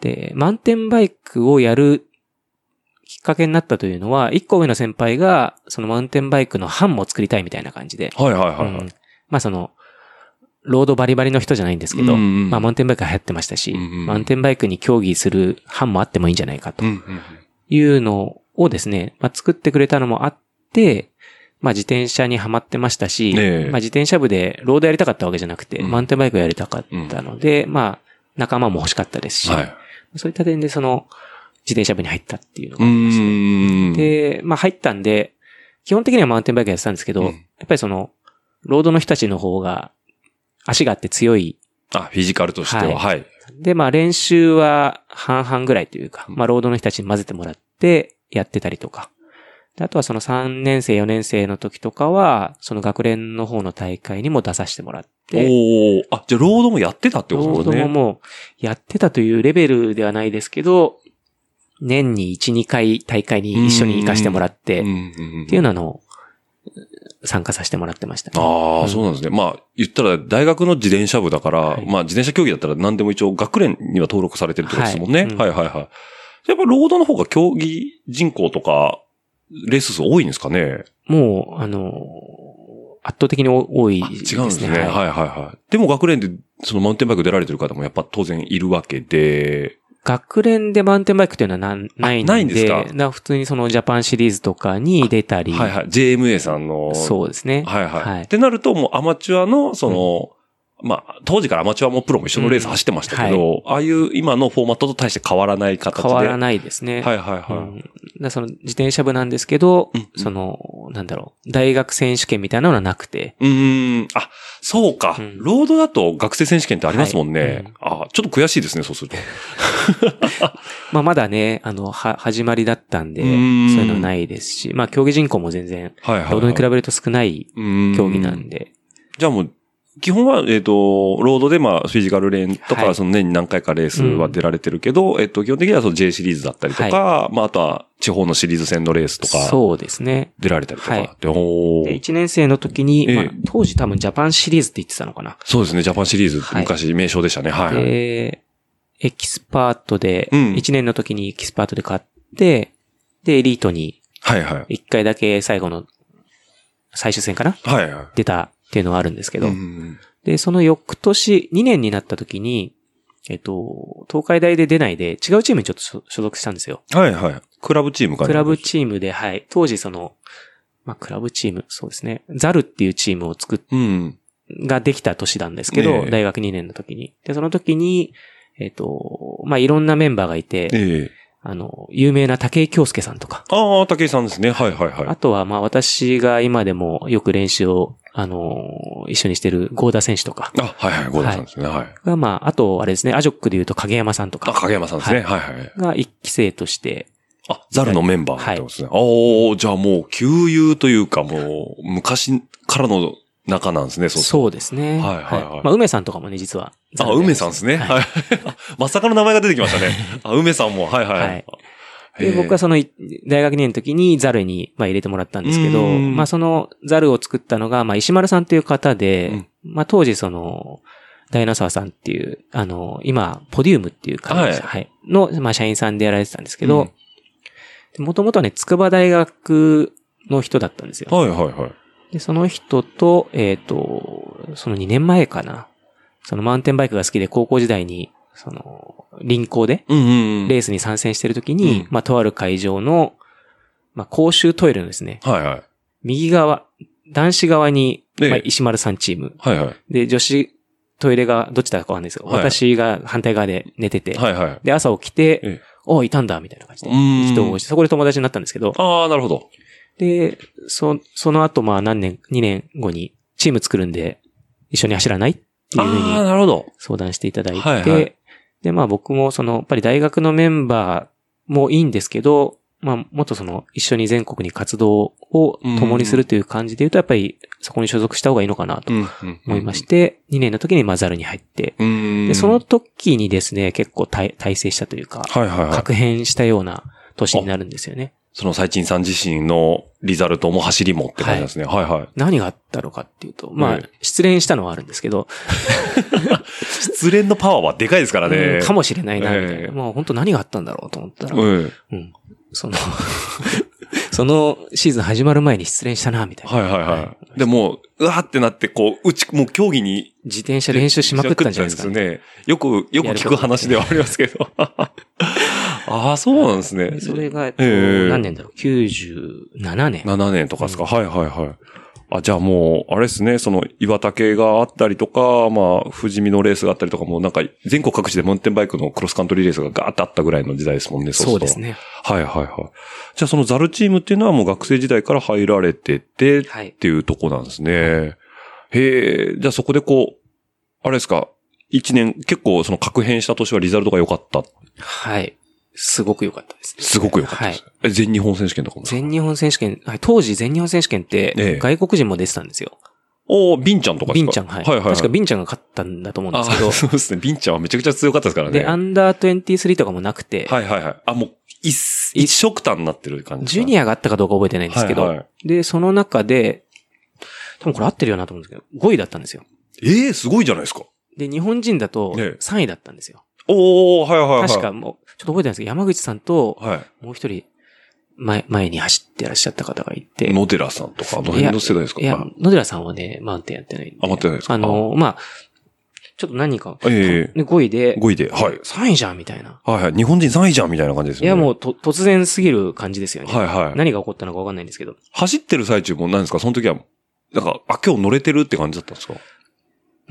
で、マウンテンバイクをやるきっかけになったというのは、一個上の先輩が、そのマウンテンバイクの班も作りたいみたいな感じで、はいはいはいはい。うんまあその、ロードバリバリの人じゃないんですけど、うんうんまあマウンテンバイク流行ってましたし、うんうんマウンテンバイクに競技する班もあってもいいんじゃないかとうんうんいうのをですね、まあ作ってくれたのもあって、まあ自転車にはまってましたし、ねえ。まあ自転車部でロードやりたかったわけじゃなくて、うん。マウンテンバイクをやりたかったので、まあ仲間も欲しかったですし、はい。そういった点でその自転車部に入ったっていうのうがありまして、ーん。で、まあ入ったんで、基本的にはマウンテンバイクやってたんですけど、うん。やっぱりその、ロードの人たちの方が足があって強い。あ、フィジカルとしては、ははい。で、まあ練習は半々ぐらいというか、まあロードの人たちに混ぜてもらってやってたりとか。であとはその3年生、4年生の時とかは、その学連の方の大会にも出させてもらって、おおあ、じゃあロードもやってたってことですね。ドももうやってたというレベルではないですけど、年に1、2回大会に一緒に行かせてもらって、っていうのを参加させてもらってました、ね。ああ、うんそうなんですね。まあ、言ったら大学の自転車部だから、はいまあ自転車競技だったら何でも一応学連には登録されてるってことですもんね。はいうんはい、はい、はいやっぱロードの方が競技人口とか、レース数多いんですかね？もう、あの、圧倒的に多いあですね。違うんですね。はい、はいはい、はい。でも学連でそのマウンテンバイク出られてる方もやっぱ当然いるわけで、学連でマウンテンバイクっていうのはなんないんで、ないんですか？だら普通にそのジャパンシリーズとかに出たり、はい、はい。JMA さんの。そうですね。はい、はい。はいってなるともうアマチュアの、その、まあ、当時からアマチュアもプロも一緒のレース走ってましたけど、ああいう今のフォーマットと大して変わらない形で。変わらないですね。はいはいはい。うんその自転車部なんですけど、うんうんその、なんだろう、大学選手権みたいなのはなくて、うーん。あ、そうか、うんロードだと学生選手権ってありますもんね。はいちょっと悔しいですね、そうすると。まあまだね、あの、は、始まりだったんで、そううん。いうのはないですし、まあ競技人口も全然、はいはい、に比べると少ないべ競技なんで、じゃあもう、基本は、えっ、と、ロードでまあ、フィジカルレーンとか、はいその年に何回かレースは出られてるけど、えっ、と、基本的にはその J シリーズだったりとか、まあ、あとは地方のシリーズ戦のレースとか、そうですね。出られたりとか。はいでおーで、1年生の時に、ええまあ、当時多分ジャパンシリーズって言ってたのかな。そうですね、ジャパンシリーズ、はい昔名称でしたね。はい、はい。で、エキスパートで、うん1年の時にエキスパートで勝って、で、エリートにはいはい。1回だけ最後の最終戦かな？はいはい。出たっていうのはあるんですけど、うんで、その翌年、2年になった時に、えっと、東海大で出ないで違うチームにちょっと所所属したんですよ。はいはい。クラブチームかねクラブチームで、はい。当時その、まあ、クラブチーム、そうですね。ザルっていうチームを作っ、うん。ができた年なんですけど、ええ大学2年の時に。で、その時に、えっと、まあ、いろんなメンバーがいて、ええあの、有名な竹井京介さんとか、ああ、武井さんですね。はいはいはい。あとは、まあ、私が今でもよく練習を、あの、一緒にしてるゴーダ選手とかあ、はいはい、ゴーダさんですね。はい。が、まあ、あと、あれですね、アジョックで言うと影山さんとあ、か影山さんですね。はいはい。が一期生として、あ、ザルのメンバーってことですね。おーじゃあもう、旧友というかもう、昔からの仲なんですね、そうそうですね。はいはいはいまあ、梅さんとかもね、実は。あ、梅さんですね。はいはい。まさかの名前が出てきましたね。あ、梅さんも、はいはい。はいで、僕はそのい大学2年の時にザルに、まあ、入れてもらったんですけど、うんまあそのザルを作ったのが、まあ石丸さんという方で、うんまあ当時その、ダイナソーさんっていう、あの、今、ポディウムっていう会社、ははい、の、まあ社員さんでやられてたんですけどうん、もともとはね、筑波大学の人だったんですよ。はいはいはい。で、その人と、えっ、と、その2年前かな。そのマウンテンバイクが好きで高校時代に、その、臨港で。レースに参戦してるときに、うんまあ、とある会場の、まあ、公衆トイレのですね、はいはい。右側、男子側に、ええまあ、石丸さんチーム。はいはい。で、女子トイレがどっちだかわかんないですけど、はい私が反対側で寝てて、はいはい。で、朝起きて、ええおいたんだ、みたいな感じで、人をそこで友達になったんですけど、ああ、なるほど。で、そ、その後、まあ、何年、2年後に、チーム作るんで、一緒に走らないっていうふうになるほど。相談していただいて、はいはいで、まあ僕もその、やっぱり大学のメンバーもいいんですけど、まあもっとその、一緒に全国に活動を共にするという感じで言うと、やっぱりそこに所属した方がいいのかなとうん。思いまして、2年の時にまあザルに入って、うん。で、その時にですね、結構大大成したというか、はいはいはい。確変したような年になるんですよね。その最賃さん自身のリザルトも走りもって感じですね。はいはい。何があったのかっていうと、まあええ、失恋したのはあるんですけど、失恋のパワーはでかいですからね。うんかもしれないな、みたいな。ええまあ本当何があったんだろうと思ったら、うん。うん。その、そのシーズン始まる前に失恋したな、みたいな。はいはいはい。でもう、うわーってなって、こう、うち、もう競技に自転車練習しまくったんじゃないですか、ですよね。よく、よく聞く話ではありますけど。ああ、そうなんですね。それが、えっとええ何年だろう ?97 年。7年とかですか、はいはいはい。あ、じゃあもう、あれですね、その、岩竹があったりとか、まあ、富士見のレースがあったりとかも、なんか、全国各地でマウンテンバイクのクロスカントリーレースがガーッとあったぐらいの時代ですもんね、そうです。ね。はいはいはい。じゃあそのザルチームっていうのはもう学生時代から入られてて、っはい。ていうとこなんですね。へえ、じゃあそこでこう、あれですか、一年、結構その確変した年はリザルトが良かった。はい。すごく良かったですね。すごく良かったです。え全日本選手権とかも全日本選手権、はい、当時全日本選手権っええて、外国人も出てたんですよ。おービンちゃんとかですか？ビンちゃん、はい。はいはいはい。確かビンちゃんが勝ったんだと思うんですけどあ、そうですね。ビンちゃんはめちゃくちゃ強かったですからね。で、アンダー23とかもなくて、はいはいはい。あ、もう、一、一色単になってる感じジュニアアがあったかどうか覚えてないんですけど、はいはいで、その中で、多分これ合ってるよなと思うんですけど、5位だったんですよ。ええすごいじゃないですか。で、日本人だとええ3位だったんですよ。おー、はいはいはい。確かもう、ちょっと覚えてないんですけど、山口さんと、はい。もう一人、前、前に走ってらっしゃった方がいて。野寺さんとか、あの辺の世代ですか？いやあ、野寺さんはね、マウンテンやってないんで。あ待ってないですか？あの、まあ、ちょっと何人か、ええで5位で、5位で、はい。3位じゃんみたいな。はいはい。日本人3位じゃんみたいな感じですね。いや、もうと、突然すぎる感じですよね。はいはい。何が起こったのかわかんないんですけど。走ってる最中も何ですか？その時は、なんか、あ、今日乗れてるって感じだったんですか？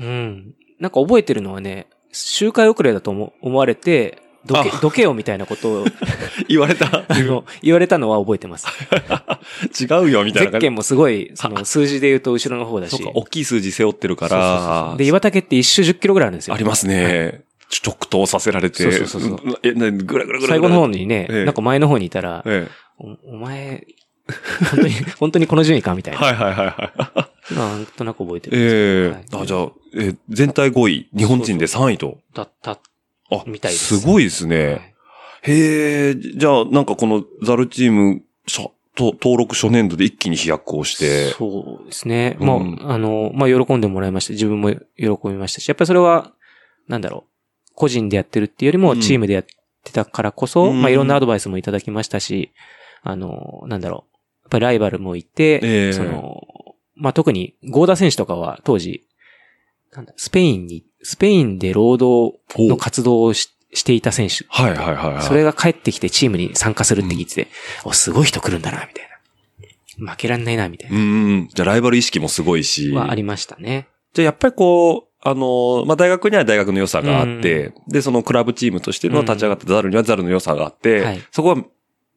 うん。なんか覚えてるのはね、周回遅れだと思思われて、どけあ、どけよみたいなことを、言われた？あの、言われたのは覚えてます。違うよ、みたいな。ゼッケンもすごい、その数字で言うと後ろの方だし。そうか、大きい数字背負ってるかそうそうそうそらう。で、岩竹って一周10キロぐらいあるんですよ。ありますね。直投させられて。そうそうそうえ、なぐらぐらぐらぐら。最後の方にね、ええなんか前の方にいたら、えおお前、本当に、本当にこの順位かみたいえ。な。はいはいはいはい。なんとなく覚えてるんですええけど。はいあ、じゃあ、えー全体5位、日本人で3位と。だった。あ、みたいです。すごいですね。はい。へえ、じゃあ、なんかこのザルチーム、しょと登録初年度で一気に飛躍をして。そうですね。うん。もう、あの、まあ、喜んでもらいました。自分も喜びました。し、やっぱりそれは、なんだろう、個人でやってるっていうよりうん。もチームでやってたからこそ、うん。まあ、いろんなアドバイスもいただきましたし、あの、なんだろう、やっぱりライバルもいて、ええ。その、まあ、特に、ゴーダ選手とかは当時、なんだ、スペインに、スペインで労働の活動をししていた選手。はいはいはいはい。それが帰ってきてチームに参加するって聞いてて、お、すごい人来るんだな、みたいな。負けらんないな、みたいな。うん。じゃあライバル意識もすごいし。はありましたね。じゃあやっぱりこう、あの、まあ、大学には大学の良さがあって、で、そのクラブチームとしての立ち上がったザルにはザルの良さがあって、はいそこは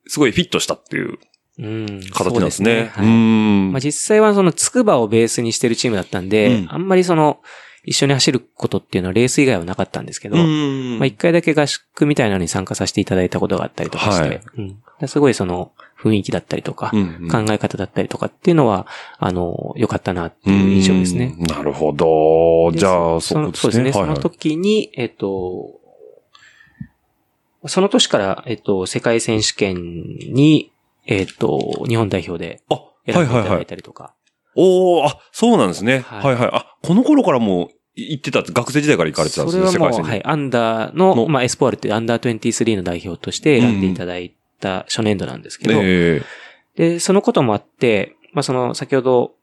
すごいフィットしたっていううん。形なんですね。そううはいん。まあ、実際はそのつくばをベースにしてるチームだったんで、うんあんまりその、一緒に走ることっていうのはレース以外はなかったんですけど、うんまあ一回だけ合宿みたいなのに参加させていただいたことがあったりとかして、はいうんですごいその雰囲気だったりとか、うんうん考え方だったりとかっていうのは、あの、良かったなっていう印象ですね。うんなるほど。でじゃあ、そうですね。そうですね。そはいはいの時に、えっと、その年から、えっと、世界選手権に、えっと、日本代表であ、選んでいただはいはいはいい。たりとか。おー、あ、そうなんですね。ははいいはい。あ、この頃からもう行ってた、学生時代から行かれてたんですね、それはもう、世界戦にはい、アンダーの、のまあ、エスポールっていうアンダー23の代表として選ん。でいただいた初年度なんですけど、えで、そのこともあって、まあ、その、先ほど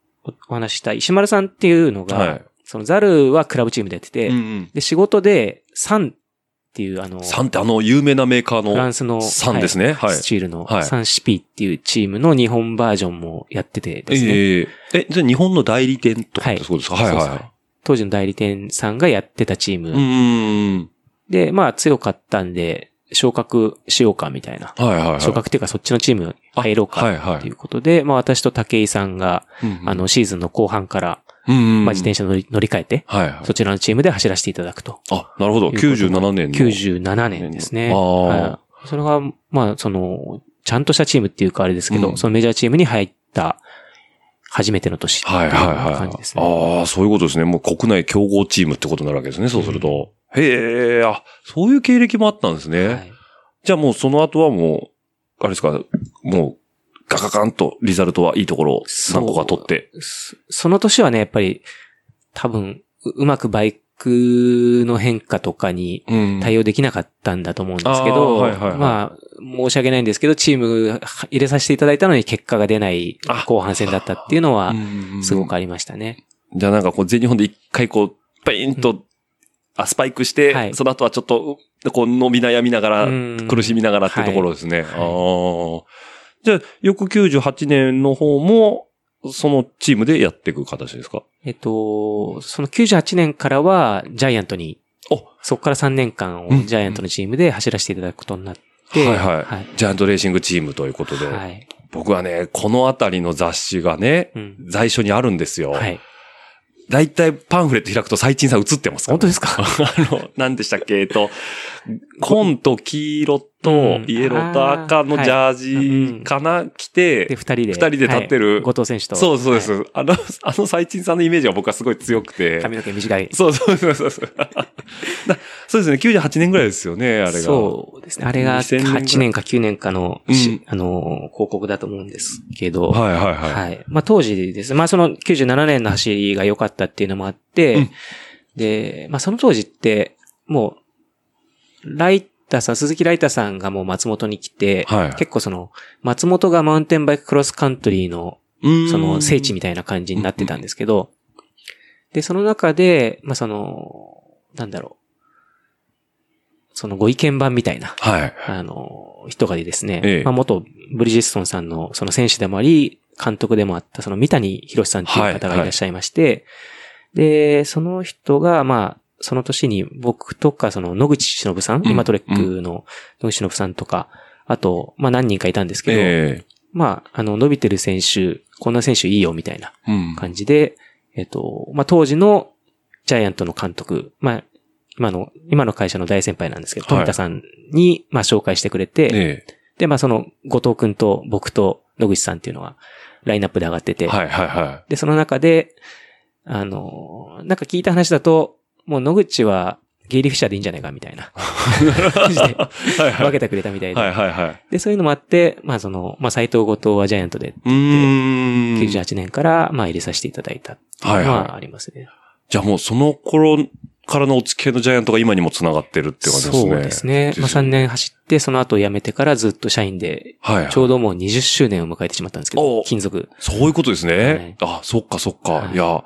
お話しした石丸さんっていうのが、えはい。そのザルはクラブチームでやってて、うんうん。で、仕事でサンっていう、あの、サンってあの有名なメーカーフラのンスの、サンですね。はい。スチールのはい。サンシピっていうチームの日本バージョンもやっててですね。ええ。え、じゃあ日本の代理店とかってはい。そうですか？はいはいは当時の代理店さんがやってたチーい。ム。うん。で、まあ強かったんで、昇格しようかみたいな。はいはいはい。昇格っていうかそっちのチーム入ろうかはいはいっていうことで、まあ私と武井さんが、うんうんあのシーズンの後半から、うんうんまあ自転車乗り乗り換えて、はいはい。そちらのチームで走らせていただくと。あ、なるほど。いうこと97年の。97年ですね。あーはいそれが、まあその、ちゃんとしたチームっていうかあれですけど、うんそのメジャーチームに入った初めての年っていうはいはいはい。感じですね。ああ、そういうことですね。もう国内競合チームってことになるわけですね。そうすると。へえ、あ、そういう経歴もあったんですね。はいじゃあもうその後はもう、あれですか、もう、ガガガンとリザルトはいいところを何個か取って。そその年はね、やっぱり、多分、ううまくバイクの変化とかにうん。対応できなかったんだと思うんですけど、あーはいはいはい。まあ、申し訳ないんですけど、チーム入れさせていただいたのに結果が出ないあ後半戦だったっていうのは、すごくあありましたね。じゃあなんかこう全日本で一回こう、パインと、あ、スパイクして、はい。その後はちょっと、こう伸び悩みながら、うん。苦しみながらってところですね。はい。ああ。じゃあ、翌98年の方も、そのチームでやっていく形ですか？えっと、その98年からはジャイアントに、おそこから3年間をうんジャイアントのチームで走らせていただくことになって、はいはいはい。ジャイアントレーシングチームということで。はい。僕はね、このあたりの雑誌がね、うん。在所にあるんですよ。はい。だいたいパンフレット開くと最賃さん映ってますから本当ですか？あの、何でしたっけ？えっと、紺と黄色とうんイエローと赤のジャージかな、着てで、、二人で。二人で立ってるはい後藤選手と。そうそうです。はいあの、あの最賃さんのイメージは僕はすごい強くて。髪の毛短い。そうそうそうそうそう。だそうですね、98年ぐらいですよね、あれが。そうですね。あれが2000年ぐらい8年か9年かの、あの、広告だと思うんですけど。はいはいはい。はい。まあ当時ですね。まあその97年の走りが良かったっていうのもあって、うんで、まあその当時って、もう、ライターさん、鈴木ライターさんがもう松本に来て、はい。結構その、松本がマウンテンバイククロスカントリーの、その聖地みたいな感じになってたんですけど、で、その中で、まあその、なんだろう、そのご意見番みたいな、はい。あの、人がですね、ええ。まあ、元ブリヂストンさんのその選手でもあり、監督でもあったその三谷博さんっていう方がいらっしゃいまして、で、その人が、まあ、その年に僕とか、その野口忍さん、うん。今トレックの野口忍さんとか、あと、まあ何人かいたんですけど、えまあ、あの、伸びてる選手、こんな選手いいよ、みたいな。感じで、えっと、まあ当時のジャイアントの監督、まあ、今の、今の会社の大先輩なんですけど、はい。富田さんに、まあ紹介してくれて、えで、まあその、後藤くんと僕と野口さんっていうのは、ラインナップで上がってて、えはいはいはで、その中で、あの、なんか聞いた話だと、もう野口はゲイリーフィッシャーでいいんじゃないかみたいな感じでい。はいはい。分けてくれたみたいで。はいはいはい。で、そういうのもあって、まあその、まあ斎藤後藤はジャイアントで、うーん。98年から、まあ入れさせていただいたはいははありますね。じゃあもうその頃からのお付き合いのジャイアントが今にも繋がってるって感じですね。そうですね。まあ3年走って、その後辞めてからずっと社員で、はいはい。ちょうどもう20周年を迎えてしまったんですけどお、金属。そういうことですね。あ、そっかそっか。はいいや、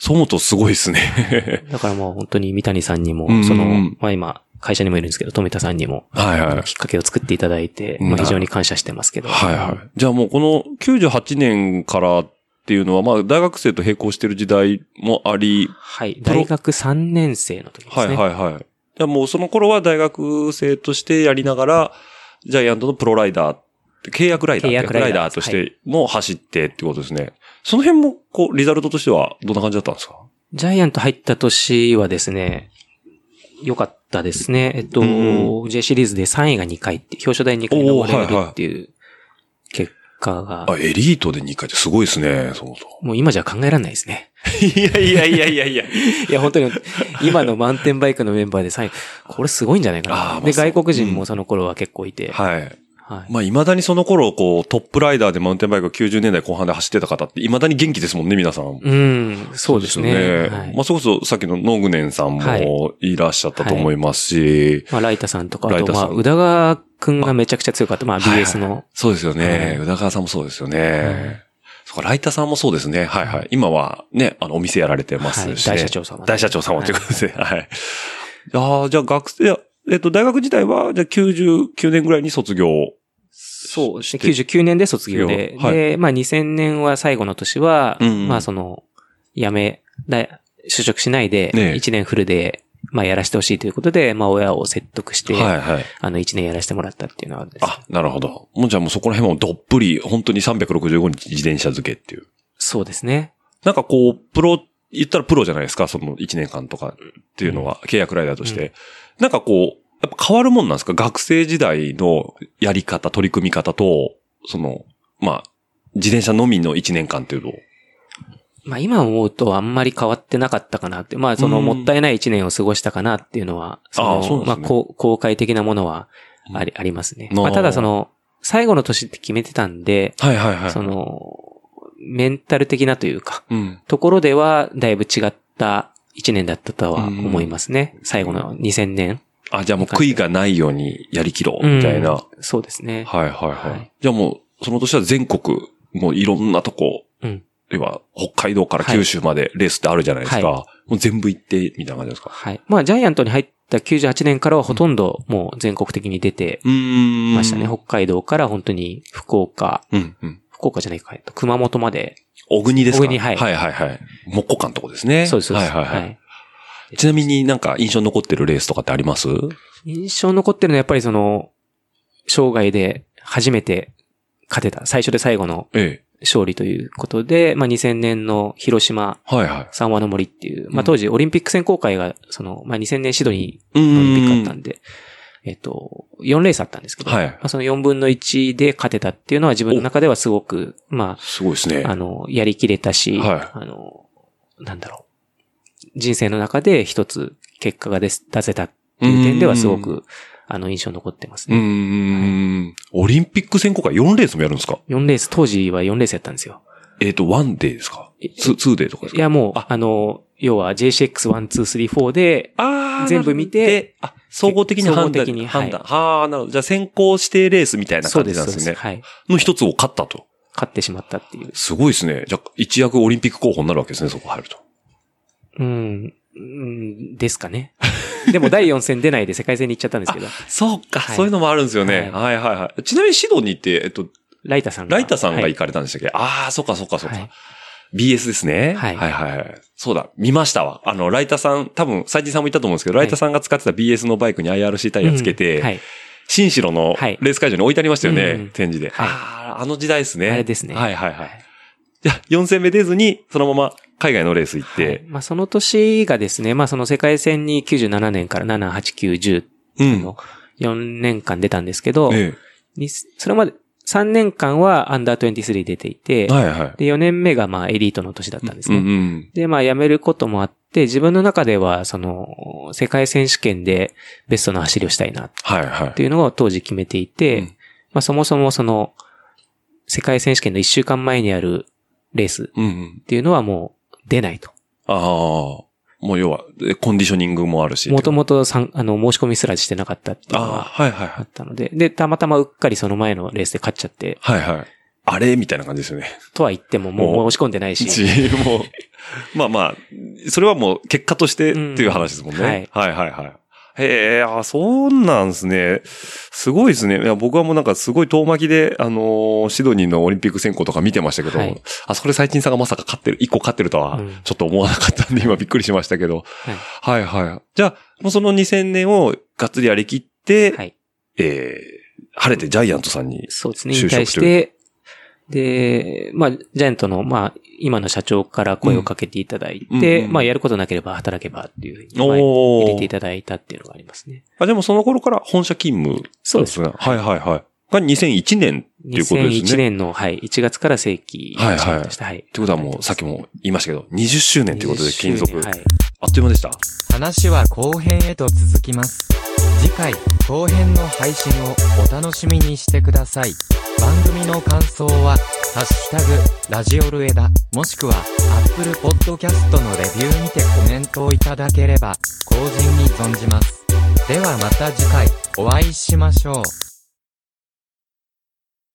そう思うとすごいですね。だからもう本当に三谷さんにもその、まあ今、会社にもいるんですけど、富田さんにも、はいはいきっかけを作っていただいて、うんまあ非常に感謝してますけど。はいはい。じゃあもうこの98年からっていうのは、まあ大学生と並行してる時代もあり、はい。大学3年生の時ですね。はいはいはい。じゃあもうその頃は大学生としてやりながら、ジャイアントのプロライダーって、契約ライダー契約ライダー契約ライダーとしても走ってってことですね。その辺も、こう、リザルトとしてはどんな感じだったんですか？ジャイアント入った年はですね、良かったですね。えっと、うん J シリーズで3位が2回って、表彰台2回登れるっていう結果が、あ、エリートで2回ってすごいですね、そうそもう今じゃ考えられないですね。う。いやいやいやいやいや。いや、本当に、今のマウンテンバイクのメンバーで3位、これすごいんじゃないかな。で、外国人もその頃は結構いて、はい。はい。まあ、未だにその頃、こう、トップライダーでマウンテンバイクを90年代後半で走ってた方って、未だに元気ですもんね、皆さん。うん、そうですね。よはいまあ、それこそ、さっきのノグネンさんはいもいらっしゃったと思いますし、まあ、ライタさんとか、あと、まあ、宇田川くんがめちゃくちゃ強かった。まあ、はい BS の。そうですよね。はい宇田川さんもそうですよね。はいそっか、ライタさんもそうですね。はいはい。今はね、あの、お店やられてますし、ねはい大社長様大社長様ということですね。はい。ああ、じゃあ学生、えっと、大学時代は、じゃあ99年ぐらいに卒業。そうですね。99年で卒業で。はいで、まあ、2000年は最後の年は、うんまあ、その、辞め、だ就職しないで、ねえ1年フルで、まあ、やらせてほしいということで、まあ、親を説得して、はいはい。あの、1年やらせてもらったっていうのはあるんです。あ、なるほど。もうじゃあもうそこら辺もどっぷり、本当に365日自転車漬けっていう。そうですね。なんかこう、プロ、言ったらプロじゃないですか、その1年間とかっていうのは、契約ライダーとして。なんかこう、やっぱ変わるもんなんですか？学生時代のやり方、取り組み方と、その、まあ、自転車のみの1年間っていうと。まあ今思うとあんまり変わってなかったかなって。まあそのうんもったいない一年を過ごしたかなっていうのは、そのああそねまあ公開的なものはあり、ありますね。まあただその、最後の年って決めてたんで、はいはいはい。その、メンタル的なというか、うん。ところではだいぶ違った一年だったとは思いますね。最後の2000年。あ、じゃあもう悔いがないようにやりきろう、みたいな。うんそうですね。はいはいはい。はいじゃあもう、その年は全国、もういろんなとこ、うん。要は北海道から九州までレースってあるじゃないですか。はもう全部行って、みたいな感じですか？はい。まあジャイアントに入った98年からはほとんどもう全国的に出てうーんましたね。北海道から本当に福岡、うん、うん。福岡じゃないか、えっと熊本まで。小国ですか？小国はいはいはいはい。木古館のとこですね。そうです、そうです。はいはいはい。ちなみになんか印象に残ってるレースとかってあります？印象に残ってるのはやっぱりその、生涯で初めて勝てた、最初で最後のええ。勝利ということで、まあ2000年の広島はいはい。三和の森っていう、まうんあ当時オリンピック選考会が、その、まあ2000年シドニうーのオリンピックあんったんで、えっと、4レースあったんですけど、はいまあ、その4分の1で勝てたっていうのは自分の中ではすごく、ますごいですね。あ、あの、やりきれたし、はいあの、なんだろう。人生の中で一つ結果が出せたっていう点ではすごうんく、あの、印象残ってますうーね。ん。オリンピック選考会4レースもやるんですか？4レース、当時は4レースやったんですよ。えっ、と、1デーですか？え ?2 2デーとかですか？いや、もう、ああの、要は JCX1、2、3、4で、全部見て、あ、総合的に判断。総合的にはい判断。はあ、なるほど。じゃあ先行指定レースみたいな感じなんですね。そうです。はい。の一つを勝ったと。勝ってしまったっていう。すごいですね。じゃあ、一躍オリンピック候補になるわけですね、そこ入ると。うん、うん、ですかね。でも第4戦出ないで世界戦に行っちゃったんですけど、そうか、はいそういうのもあるんですよね。はい、はい、はい。ちなみにシドニーって、えっと、ライタさんが。ライタさんがはい行かれたんでしたっけ、ああ、そうか、そうか、そうか。はい BS ですね。はいはい、はい。そうだ、見ましたわ。あの、ライタさん、多分、斉藤さんも言ったと思うんですけど、はいライタさんが使ってた BS のバイクに IRC タイヤつけて、うんはい。新城のはいレース会場に置いてありましたよね、うん展示で。はいああ、あの時代ですね。あれですねはいはいはい。じゃあ、4戦目出ずに、そのまま海外のレース行って、はいまあその年がですね、まあその世界戦に97年から7、8、9、10うん。の4年間出たんですけど、えにそれまで3年間はアンダー23出ていて、え。はいはい。で4年目がまあエリートの年だったんですうんね。うん。で、まあ辞めることもあって、自分の中ではその世界選手権でベストな走りをしたいなっはいはい。ていうのを当時決めていて、うんまあそもそもその世界選手権の1週間前にあるレース。っていうのはもう出ないと。ああ、もう要は、えコンディショニングもあるし。もともとさんあの申し込みすらしてなかったっていうのああ、ははいはいあはい。ったので、で、たまたまうっかりその前のレースで勝っちゃって、はいはい。あれみたいな感じですよね。とは言ってももう申し込んでないし、し、もう、まあまあ、それはもう結果としてっていう話ですもんね。うんはい、はいはいはいへえ、あ、そうなんですね。すごいですね。いや、僕はもうなんかすごい遠巻きで、あのーシドニーのオリンピック選考とか見てましたけど、はいあそこで最近さんがまさか勝ってる、一個勝ってるとはうん、ちょっと思わなかったんで、今びっくりしましたけど。はいはいはい。じゃあ、もうその2000年をがっつりやりきって、はい。えー、晴れてジャイアントさんに。そうですね。引就職退して、で、まあ、ジャイアントの、まあ、今の社長から声をかけていただいて、うんうんうんまあ、やることなければ働けばっていうふうに、入れていただいたっていうのがありますね。あ、でもその頃から本社勤務そうですね。はいはいはい。が2001年っていうことですね。2001年の、はい、1月から正規はいはいはい。っってことはもう、さっきも言いましたけど、20周年ということで、金属。はい。あっという間でした。話は後編へと続きます。次回、後編の配信をお楽しみにしてください。番組の感想は、ハッシュタグ、ラジオルエダ、もしくは、Apple Podcast のレビューにてコメントをいただければ、後陣に存じます。ではまた次回、お会いしましょう。